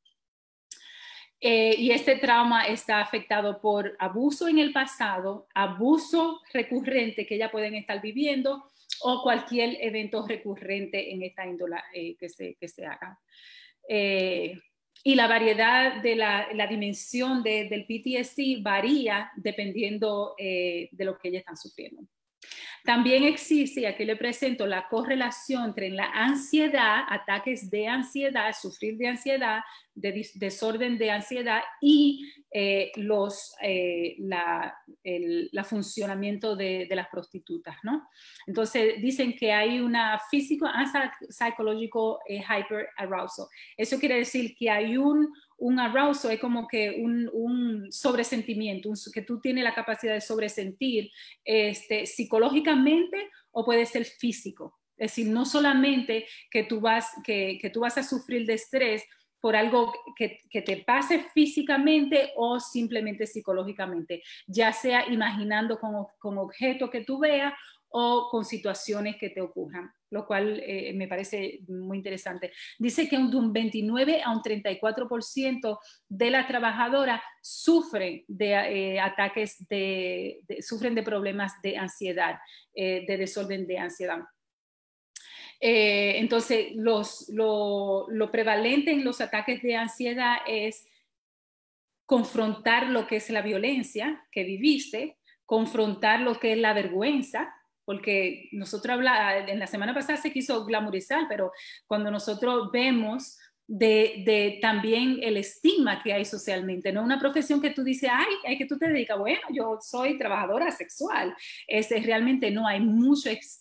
Eh, y este trauma está afectado por abuso en el pasado, abuso recurrente que ya pueden estar viviendo o cualquier evento recurrente en esta índola eh, que, se, haga. Eh, y la variedad de la, dimensión del PTSD varía dependiendo de lo que ellos están sufriendo. También existe, y aquí le presento la correlación entre la ansiedad, ataques de ansiedad, sufrir de ansiedad, de desorden de ansiedad y eh, los, eh, la, el funcionamiento de, las prostitutas, ¿no? Entonces dicen que hay una físico and psicológico eh, hyper arousal. Eso quiere decir que hay un, un arousal, es como que un, un sobresentimiento, que tú tienes la capacidad de sobresentir este, psicológicamente o puede ser físico. Es decir, no solamente que tú vas, que, que tú vas a sufrir de estrés, por algo que, te pase físicamente o simplemente psicológicamente, ya sea imaginando con, con objetos que tú veas o con situaciones que te ocurran, lo cual eh, me parece muy interesante. Dice que de un 29 a un 34% de las trabajadoras sufren de eh, ataques, de, sufren de problemas de ansiedad, eh, de desorden de ansiedad. Entonces, lo, prevalente en los ataques de ansiedad es confrontar lo que es la violencia que viviste, confrontar lo que es la vergüenza, porque nosotros hablamos, en la semana pasada se quiso glamorizar, pero cuando nosotros vemos de, también el estigma que hay socialmente, no una profesión que tú dices, ay, hay que tú te dedicas, bueno, yo soy trabajadora sexual, realmente no, hay mucho es,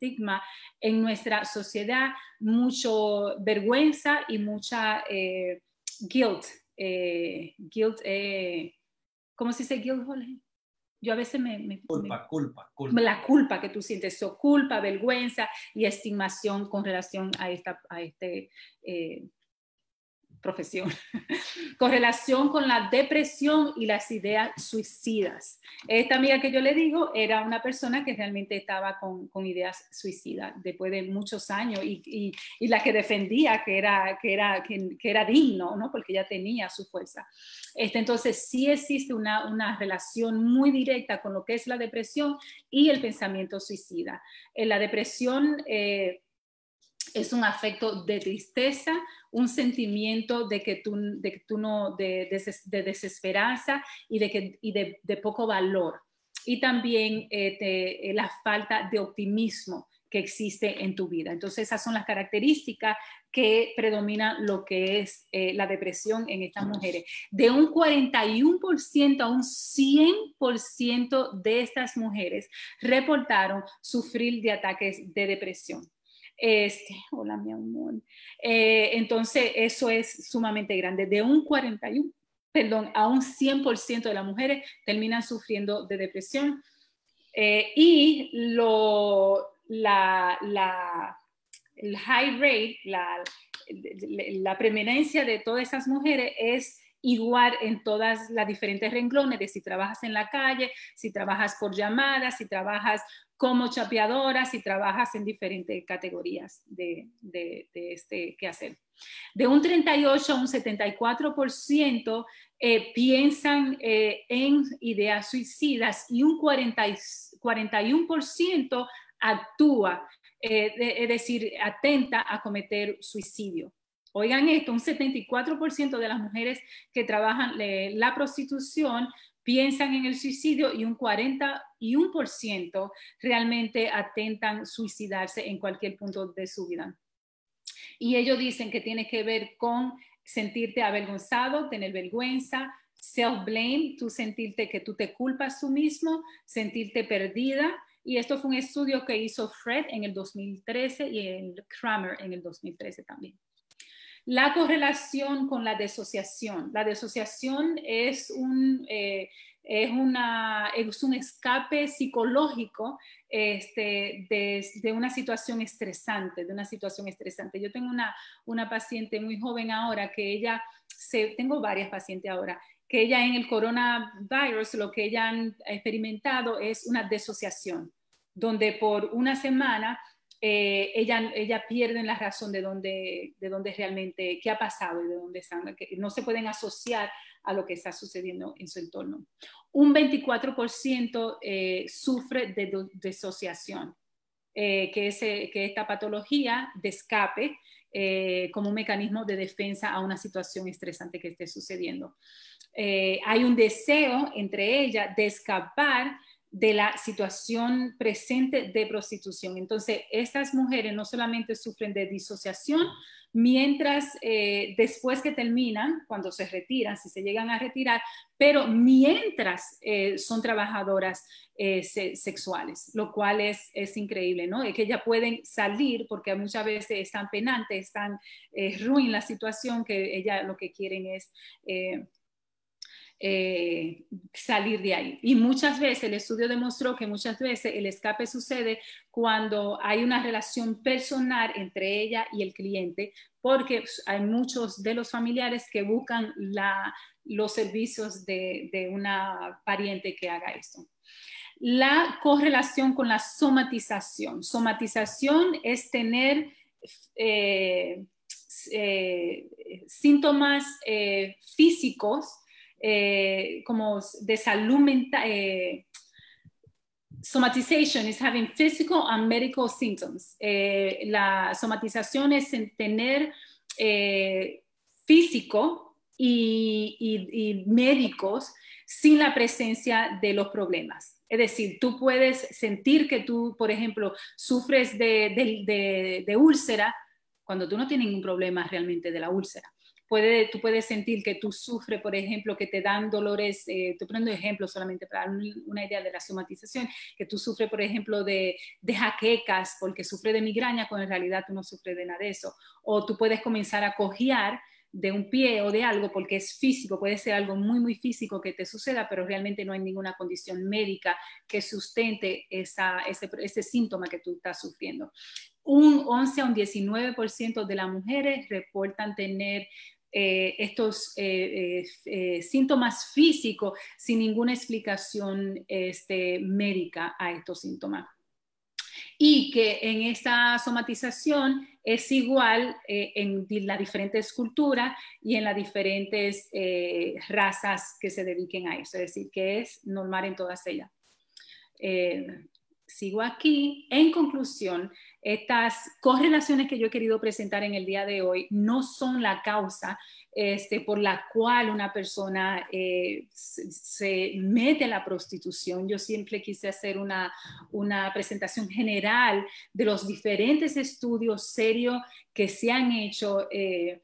estigma en nuestra sociedad, mucho vergüenza y mucha eh, guilt. Eh, guilt, eh, ¿cómo se dice guilt, Yo a veces me... culpa, culpa, culpa. La culpa que tú sientes, so, culpa, vergüenza y estimación con relación a, esta, a este profesión, correlación con la depresión y las ideas suicidas. Esta amiga que yo le digo era una persona que realmente estaba con, con ideas suicidas después de muchos años y, y, y, la que defendía que era, que era, que, era digno, ¿no? porque ya tenía su fuerza. Este, entonces sí existe una, una relación muy directa con lo que es la depresión y el pensamiento suicida. En la depresión... Eh, es un afecto de tristeza, un sentimiento de que tú, de que tú no, de, de, desesperanza y de, que, y de, de poco valor. Y también eh, eh, la falta de optimismo que existe en tu vida. Entonces, esas son las características que predominan lo que es eh, la depresión en estas mujeres. De un 41% a un 100% de estas mujeres reportaron sufrir de ataques de depresión. Este, hola, mi amor. Eh, entonces, eso es sumamente grande. De un 41, perdón, a un 100% de las mujeres terminan sufriendo de depresión. Eh, y lo, la, la, el high rate, la, la preeminencia de todas esas mujeres es igual en todas las diferentes renglones de si trabajas en la calle, si trabajas por llamadas, si trabajas como chapeadora, si trabajas en diferentes categorías de, de, de este quehacer. De un 38 a un 74% eh, piensan eh, en ideas suicidas y un 40, 41% actúa, eh, es decir, atenta a cometer suicidio. Oigan esto, un 74% de las mujeres que trabajan la prostitución piensan en el suicidio y un 41% realmente atentan suicidarse en cualquier punto de su vida. Y ellos dicen que tiene que ver con sentirte avergonzado, tener vergüenza, self-blame, tú sentirte que tú te culpas tú mismo, sentirte perdida. Y esto fue un estudio que hizo Fred en el 2013 y el Kramer en el 2013 también. La correlación con la desociación. La desociación es un, eh, es, una, es un escape psicológico este, de, de, una situación estresante, de una situación estresante. Yo tengo una, una paciente muy joven ahora que ella, se, tengo varias pacientes ahora, que ella en el coronavirus lo que ella han experimentado es una desociación, donde por una semana eh, ella, ella pierden la razón de dónde, de dónde realmente, qué ha pasado y de dónde están, que no se pueden asociar a lo que está sucediendo en su entorno. Un 24% eh, sufre de disociación, eh, que, es, que esta patología de escape como un mecanismo de defensa a una situación estresante que esté sucediendo. hay un deseo entre ellas de escapar de la situación presente de prostitución. Entonces, estas mujeres no solamente sufren de disociación, mientras eh, después que terminan, cuando se retiran, si se llegan a retirar, pero mientras eh, son trabajadoras eh, sexuales, lo cual es, es increíble, ¿no? Es que ellas pueden salir porque muchas veces están penantes, están ruin la situación, que ellas lo que quieren es eh, salir de ahí. Y muchas veces el estudio demostró que muchas veces el escape sucede cuando hay una relación personal entre ella y el cliente, porque hay muchos de los familiares que buscan los servicios de, una pariente que haga esto. La correlación con la somatización. Somatización es tener eh, eh, síntomas físicos eh, como de salud mental, eh, somatization is having physical and medical symptoms. Eh, la somatización es tener eh, físico y, y, y, médicos sin la presencia de los problemas. Es decir, tú puedes sentir que tú, por ejemplo, sufres de, de, de, de úlcera cuando tú no tienes ningún problema realmente de la úlcera puede, tú puedes sentir que tú sufres, por ejemplo, que te dan dolores, eh, estoy poniendo ejemplos solamente para dar una idea de la somatización, que tú sufres, por ejemplo, de, de jaquecas porque sufres de migraña, cuando en realidad tú no sufres de nada de eso. O tú puedes comenzar a cojear de un pie o de algo porque es físico, puede ser algo muy, muy físico que te suceda, pero realmente no hay ninguna condición médica que sustente esa, ese, ese síntoma que tú estás sufriendo. Un 11 a un 19% de las mujeres reportan tener eh, estos eh, eh, síntomas físicos sin ninguna explicación este, médica a estos síntomas. Y que en esta somatización es igual en las diferentes culturas y en las diferentes razas que se dediquen a eso, es decir, que es normal en todas ellas sigo aquí. En conclusión, estas correlaciones que yo he querido presentar en el día de hoy no son la causa este, por la cual una persona eh, se, mete a la prostitución. Yo siempre quise hacer una, una presentación general de los diferentes estudios serios que se han hecho. Eh,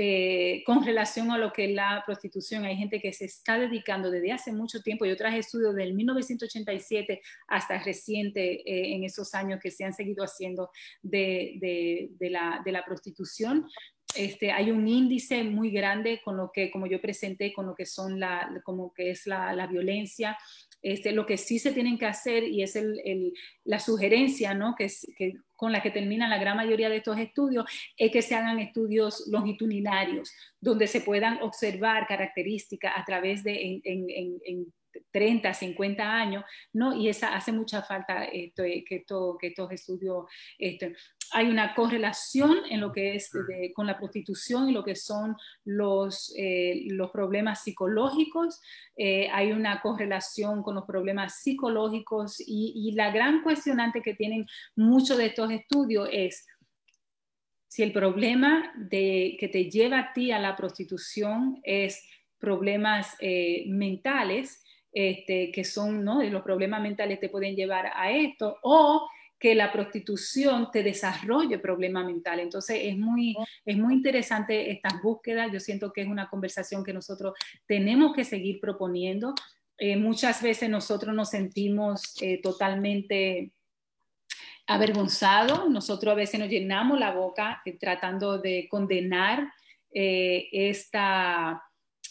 eh, con relación a lo que es la prostitución. Hay gente que se está dedicando desde hace mucho tiempo. Yo traje estudios del 1987 hasta reciente eh, en esos años que se han seguido haciendo de, la, prostitución. Este, hay un índice muy grande con lo que, como yo presenté, con lo que son la, como que es la, la violencia, este, lo que sí se tienen que hacer y es el, la sugerencia ¿no? que, que, con la que terminan la gran mayoría de estos estudios es que se hagan estudios longitudinarios donde se puedan observar características a través de en, 30, 50 años, ¿no? Y esa hace mucha falta esto, que, esto, que estos estudios esto, hay una correlación en lo que es con la prostitución y lo que son los, eh, los problemas psicológicos. Eh, hay una correlación con los problemas psicológicos y, la gran cuestionante que tienen muchos de estos estudios es si el problema de, que te lleva a ti a la prostitución es problemas eh, mentales, este, que son, ¿no? Los problemas mentales te pueden llevar a esto, o que la prostitución te desarrolle problema mental. Entonces es muy, es muy interesante estas búsquedas. Yo siento que es una conversación que nosotros tenemos que seguir proponiendo. Eh, muchas veces nosotros nos sentimos eh, totalmente avergonzados. Nosotros a veces nos llenamos la boca eh, tratando de condenar esta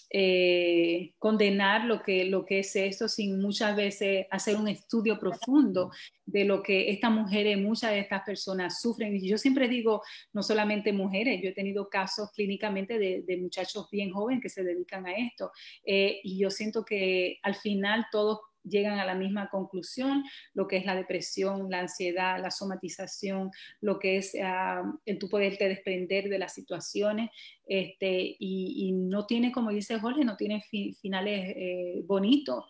eh, condenar lo que, lo que es esto sin muchas veces hacer un estudio profundo de lo que estas mujeres, muchas de estas personas sufren. Y yo siempre digo, no solamente mujeres, yo he tenido casos clínicamente de, muchachos bien jóvenes que se dedican a esto. Eh, y yo siento que al final todos llegan a la misma conclusión, lo que es la depresión, la ansiedad, la somatización, lo que es ah, el tu poderte desprender de las situaciones, este, y, no tiene, como dice Jorge, no tiene finales eh, bonitos.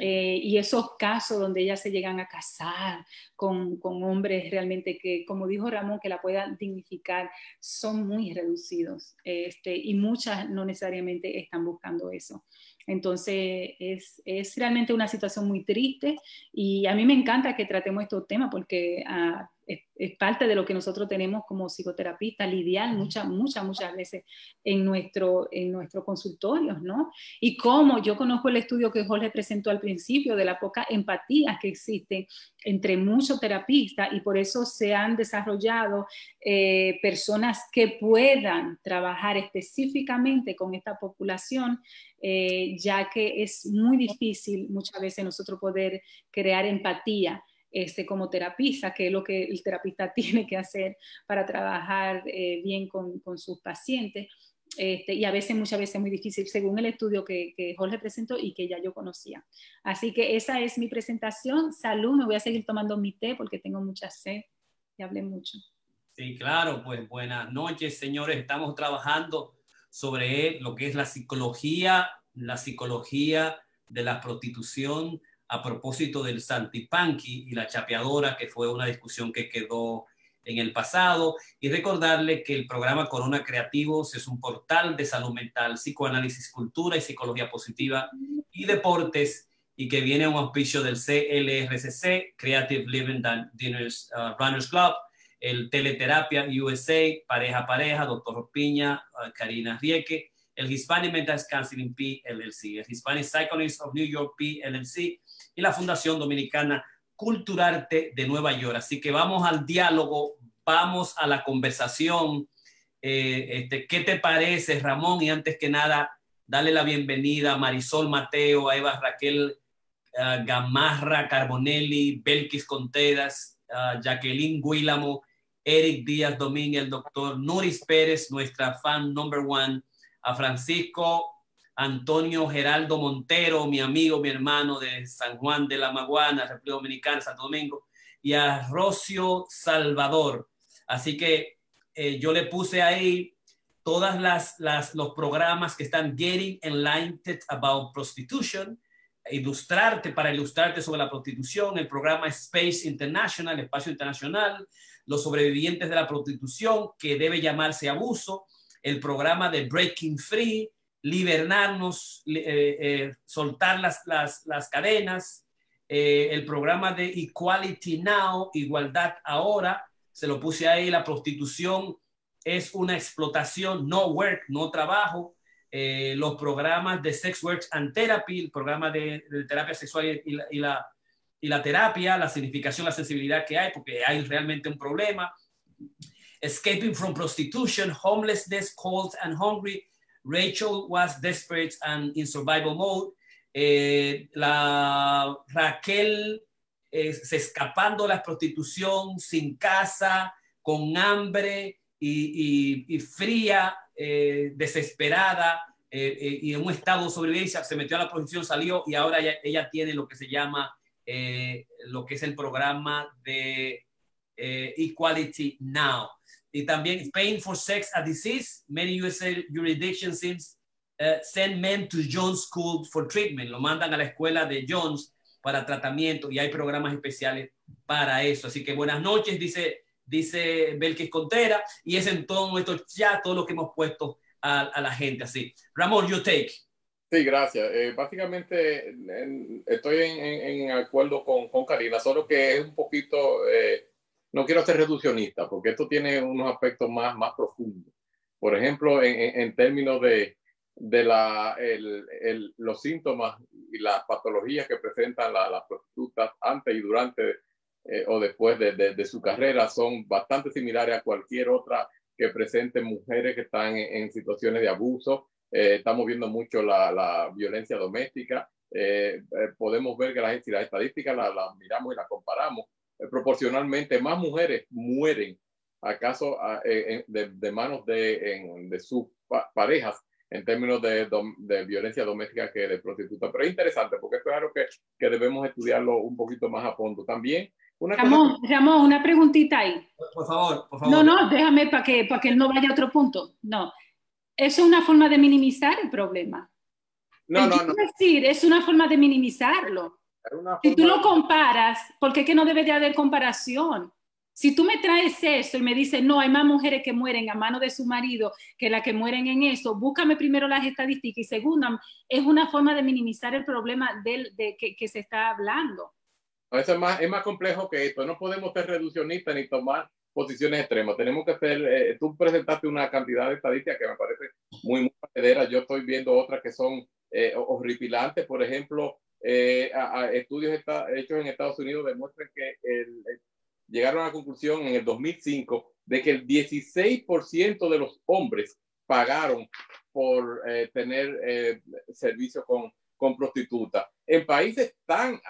Eh, y esos casos donde ellas se llegan a casar con, con, hombres realmente que, como dijo Ramón, que la puedan dignificar, son muy reducidos este, y muchas no necesariamente están buscando eso. Entonces, es, es, realmente una situación muy triste y a mí me encanta que tratemos estos temas porque ah, es, parte de lo que nosotros tenemos como psicoterapistas, lidiar muchas, muchas, muchas veces en nuestro, en nuestros consultorios, ¿no? Y como yo conozco el estudio que Jorge presentó al principio de la poca empatía que existe entre muchos terapistas y por eso se han desarrollado eh, personas que puedan trabajar específicamente con esta población, eh, ya que es muy difícil muchas veces nosotros poder crear empatía este, como terapista, que es lo que el terapista tiene que hacer para trabajar eh, bien con, sus pacientes. Este, y a veces, muchas veces es muy difícil, según el estudio que, que, Jorge presentó y que ya yo conocía. Así que esa es mi presentación. Salud, me voy a seguir tomando mi té porque tengo mucha sed y hablé mucho. Sí, claro, pues buenas noches, señores. Estamos trabajando sobre lo que es la psicología, la psicología de la prostitución, a propósito del Santipanqui y la chapeadora, que fue una discusión que quedó en el pasado, y recordarle que el programa Corona Creativos es un portal de salud mental, psicoanálisis, cultura y psicología positiva y deportes, y que viene a un auspicio del CLRCC, Creative Living Dinners, uh, Runners Club, el Teleterapia USA, Pareja Pareja, Doctor Piña, uh, Karina Rieke, el Hispanic Mental Counseling PLLC, el Hispanic Psychologist of New York PLLC, y la Fundación Dominicana Culturarte de Nueva York. Así que vamos al diálogo, vamos a la conversación. Eh, este, ¿Qué te parece, Ramón? Y antes que nada, dale la bienvenida a Marisol Mateo, a Eva Raquel Gamarra Carbonelli, Belkis Contreras, Jacqueline Guílamo, Eric Díaz Domínguez, el doctor Nuris Pérez, nuestra fan number one, a Francisco Antonio Geraldo Montero, mi amigo, mi hermano de San Juan de la Maguana, República Dominicana, Santo Domingo, y a Rocio Salvador. Así que eh, yo le puse ahí todas las, las, los programas que están Getting Enlightened About Prostitution, ilustrarte para ilustrarte sobre la prostitución, el programa Space International, Espacio Internacional, los sobrevivientes de la prostitución, que debe llamarse abuso, el programa de Breaking Free, liberarnos, eh, eh, soltar las, las, las cadenas, eh, el programa de Equality Now, Igualdad Ahora, se lo puse ahí, la prostitución es una explotación, no work, no trabajo, los programas de Sex Works and Therapy, el programa de, terapia sexual y la, y la, y la terapia, la significación, la sensibilidad que hay, porque hay realmente un problema. Escaping from prostitution, homelessness, cold and hungry. Rachel was desperate and in survival mode. Eh, la Raquel eh, se escapando de la prostitución, sin casa, con hambre y, y, fría, eh, desesperada y en un estado de sobrevivencia, se metió a la prostitución, salió y ahora ella, ella tiene lo que se llama lo que es el programa de Equality Now. Y también Spain for Sex a Disease, many USA jurisdictions uh, send men to Jones School for treatment, lo mandan a la escuela de Jones para tratamiento y hay programas especiales para eso. Así que buenas noches, dice, dice Belkis Contera, y es en todo esto ya todo lo que hemos puesto a, a la gente. Así, Ramón, you take. Sí, gracias. Eh, básicamente estoy en, en, acuerdo con, con, Karina, solo que es un poquito, eh, no quiero ser reduccionista, porque esto tiene unos aspectos más, más profundos. Por ejemplo, en, en términos de, de la, el, los síntomas y las patologías que presentan las prostitutas antes y durante eh, o después de, de, su carrera son bastante similares a cualquier otra que presente mujeres que están en, situaciones de abuso. Eh, estamos viendo mucho la, la violencia doméstica. Eh, podemos ver que la, si las estadísticas las la miramos y las comparamos, proporcionalmente más mujeres mueren acaso de, de, manos de, de sus parejas en términos de, de, violencia doméstica que de prostituta. Pero es interesante porque esto es algo que, que debemos estudiarlo un poquito más a fondo. También, una Ramón, Ramón, una preguntita ahí. Por favor, por favor. No, no, déjame para que, para que él no vaya a otro punto. No, eso es una forma de minimizar el problema. No, no, no. Es decir, es una forma de minimizarlo. Si tú lo comparas, ¿por qué que no debe de haber comparación? Si tú me traes eso y me dices, no, hay más mujeres que mueren a mano de su marido que las que mueren en eso, búscame primero las estadísticas y segundo, es una forma de minimizar el problema del, de que, que se está hablando. Eso es más, es más complejo que esto. No podemos ser reduccionistas ni tomar posiciones extremas. Tenemos que ser, eh, tú presentaste una cantidad de estadísticas que me parece muy, muy Yo estoy viendo otras que son eh, horripilantes. Por ejemplo, eh, estudios hechos en Estados Unidos demuestran que llegaron a la conclusión en el 2005 de que el 16% de los hombres pagaron por eh, tener eh, servicio con, con prostitutas. En países tan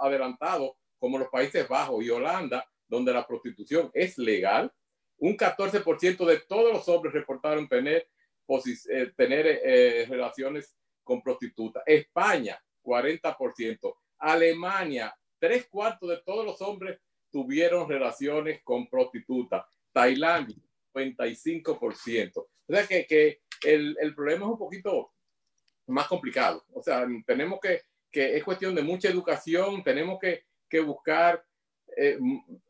adelantados como los Países Bajos y Holanda, donde la prostitución es legal, un 14% de todos los hombres reportaron tener, eh, tener relaciones con prostitutas. España, 40%. Alemania, tres cuartos de todos los hombres tuvieron relaciones con prostitutas. Tailandia, 95%. O sea que, que el, el, problema es un poquito más complicado. O sea, tenemos que, que es cuestión de mucha educación, tenemos que, que buscar eh,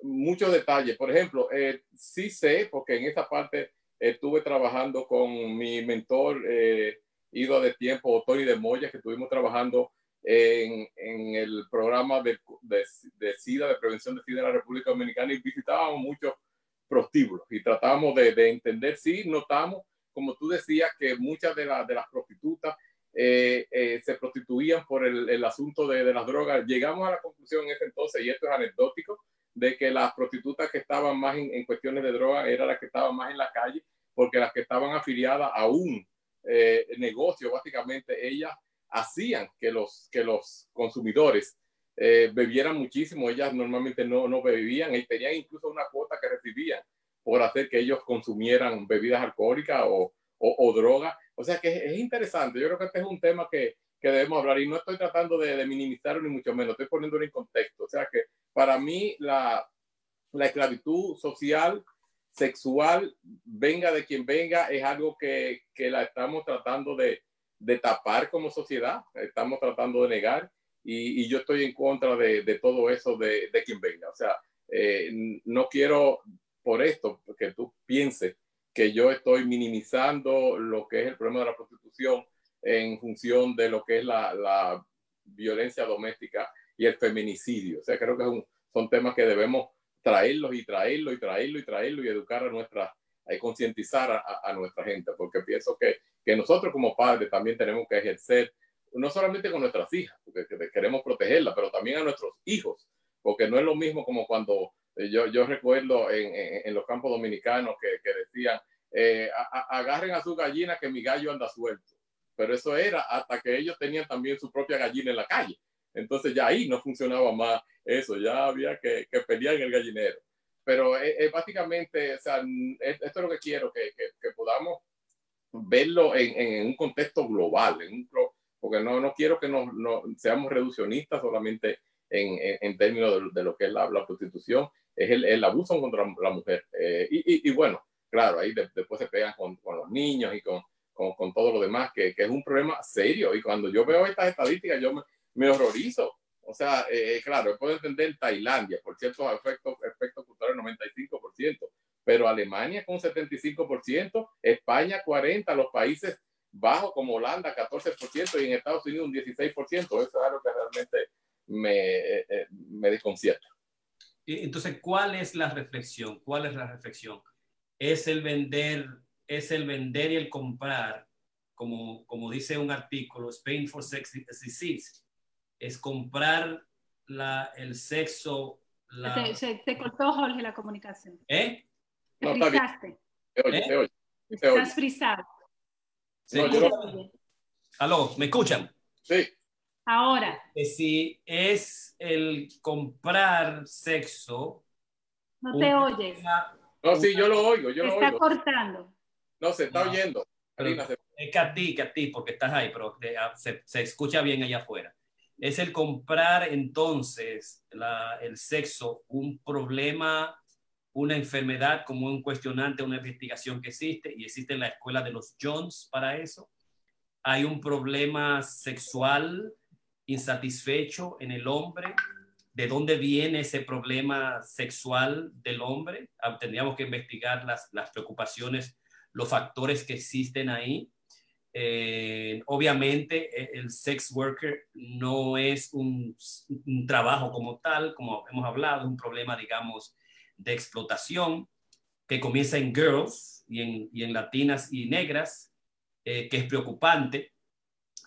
muchos detalles. Por ejemplo, eh, sí sé, porque en esa parte estuve trabajando con mi mentor, eh, ido de tiempo, Tony de Moya, que estuvimos trabajando en, el programa de, de, SIDA, de prevención de SIDA en la República Dominicana y visitábamos muchos prostíbulos y tratábamos de, de, entender, sí, notamos, como tú decías, que muchas de, de las prostitutas eh, eh, se prostituían por el, asunto de, las drogas. Llegamos a la conclusión en ese entonces, y esto es anecdótico, de que las prostitutas que estaban más en, cuestiones de droga eran las que estaban más en la calle, porque las que estaban afiliadas a un eh, negocio, básicamente, ellas hacían que los, que los consumidores eh, bebieran muchísimo. Ellas normalmente no, no bebían y tenían incluso una cuota que recibían por hacer que ellos consumieran bebidas alcohólicas o, o, droga. O sea que es, interesante. Yo creo que este es un tema que, que debemos hablar y no estoy tratando de, de, minimizarlo ni mucho menos, estoy poniéndolo en contexto. O sea que para mí la, la esclavitud social, sexual, venga de quien venga, es algo que, que la estamos tratando de, de, tapar como sociedad, estamos tratando de negar y, yo estoy en contra de, de todo eso de, de, quien venga. O sea, eh, no quiero por esto que tú pienses que yo estoy minimizando lo que es el problema de la prostitución en función de lo que es la, la violencia doméstica y el feminicidio. O sea, creo que son temas que debemos traerlos y traerlos y traerlos y traerlos y educar a nuestra, y concientizar a, a, nuestra gente, porque pienso que, que nosotros como padres también tenemos que ejercer, no solamente con nuestras hijas, porque queremos protegerlas, pero también a nuestros hijos, porque no es lo mismo como cuando eh, yo, yo recuerdo en, en, los campos dominicanos que, que decían, eh, agarren a su gallina que mi gallo anda suelto. Pero eso era hasta que ellos tenían también su propia gallina en la calle. Entonces ya ahí no funcionaba más eso, ya había que, que pelear en el gallinero. Pero es, es básicamente, o sea, esto es lo que quiero, que, que, que podamos verlo en, en, un contexto global, en un, porque no, no quiero que nos, no, seamos reduccionistas solamente en, en, términos de, de, lo que es la, la prostitución, es el, el, abuso contra la mujer. Eh, y, y, y, bueno, claro, ahí de, después se pegan con, con, los niños y con, con, con todo lo demás, que, que, es un problema serio. Y cuando yo veo estas estadísticas, yo me, me horrorizo. O sea, eh, claro, puedo entender Tailandia, por cierto, efectos efecto culturales 95%, pero Alemania con 75%, España 40%, los países bajos como Holanda 14% y en Estados Unidos un 16%. Eso es algo que realmente me, eh, eh, me desconcierta. Entonces, ¿cuál es la reflexión? ¿Cuál es la reflexión? Es el vender, es el vender y el comprar, como, como dice un artículo, Spain for Sex Disease, es comprar la, el sexo. La... Se, te cortó, Jorge, la comunicación. ¿Eh? Te no, frisaste. Te oye, ¿Eh? te oye. Te Estás frisado. ¿Se no, no... Aló, ¿me escuchan? Sí. Ahora. Si es el comprar sexo. No te oyes. No, sí, yo lo oigo, yo te lo está oigo. cortando. No, se está oyendo. Pero, es que a ti, que a ti, porque estás ahí, pero se, se escucha bien allá afuera es el comprar entonces el sexo un problema, una enfermedad como un cuestionante, una investigación que existe y existe en la escuela de los Jones para eso. Hay un problema sexual insatisfecho en el hombre. ¿De dónde viene ese problema sexual del hombre? Ah, tendríamos que investigar las, las preocupaciones, los factores que existen ahí eh, obviamente e, el sex worker no es un, trabajo como tal, como hemos hablado, un problema, digamos, de explotación que comienza en girls y en, y en latinas y negras, eh, que es preocupante.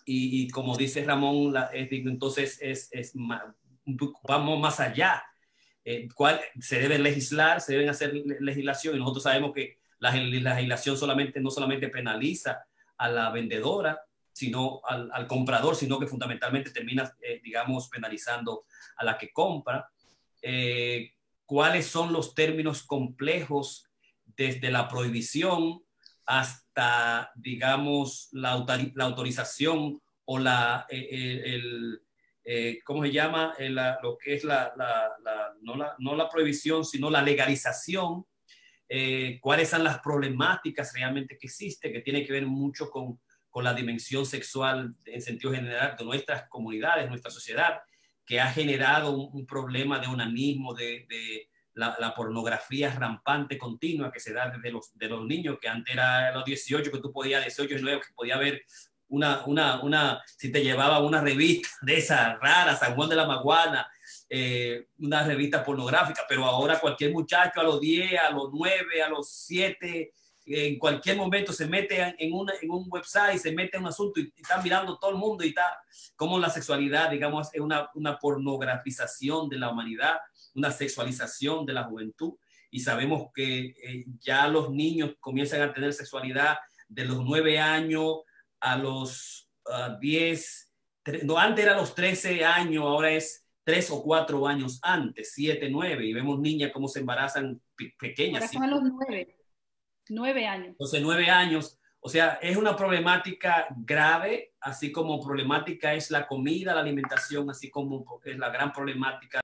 Y, como dice Ramón, la, es, entonces es, es vamos más allá. Eh, ¿cuál, se debe legislar, se deben hacer legislación y nosotros sabemos que la, la legislación solamente, no solamente penaliza a la vendedora, sino al, al comprador, sino que fundamentalmente termina, eh, digamos, penalizando a la que compra. Eh, ¿Cuáles son los términos complejos desde la prohibición hasta, digamos, la, la autorización o la, eh, el, ¿cómo se llama? La, lo que es la, la, no, la, no la prohibición, sino la legalización eh, cuáles son las problemáticas realmente que existen, que tiene que ver mucho con, con la dimensión sexual en sentido general de nuestras comunidades, nuestra sociedad, que ha generado un, un problema de onanismo, de, de la, la, pornografía rampante continua que se da desde los, de los niños, que antes era los 18, que tú podías, 18 y 9, que podía ver una, una, una, si te llevaba una revista de esas raras, San Juan de la Maguana, eh, una revista pornográfica, pero ahora cualquier muchacho a los 10, a los 9, a los 7, en cualquier momento se mete en, una, en un website, se mete en un asunto y, está mirando todo el mundo y está como la sexualidad, digamos, es una, una pornografización de la humanidad, una sexualización de la juventud. Y sabemos que eh, ya los niños comienzan a tener sexualidad de los 9 años a los uh, 10, no, antes era los 13 años, ahora es tres o cuatro años antes, siete, nueve, y vemos niñas cómo se embarazan pe pequeñas. Son a los nueve, nueve años. Entonces, nueve años, O sea, es una problemática grave, así como problemática es la comida, la alimentación, así como es la gran problemática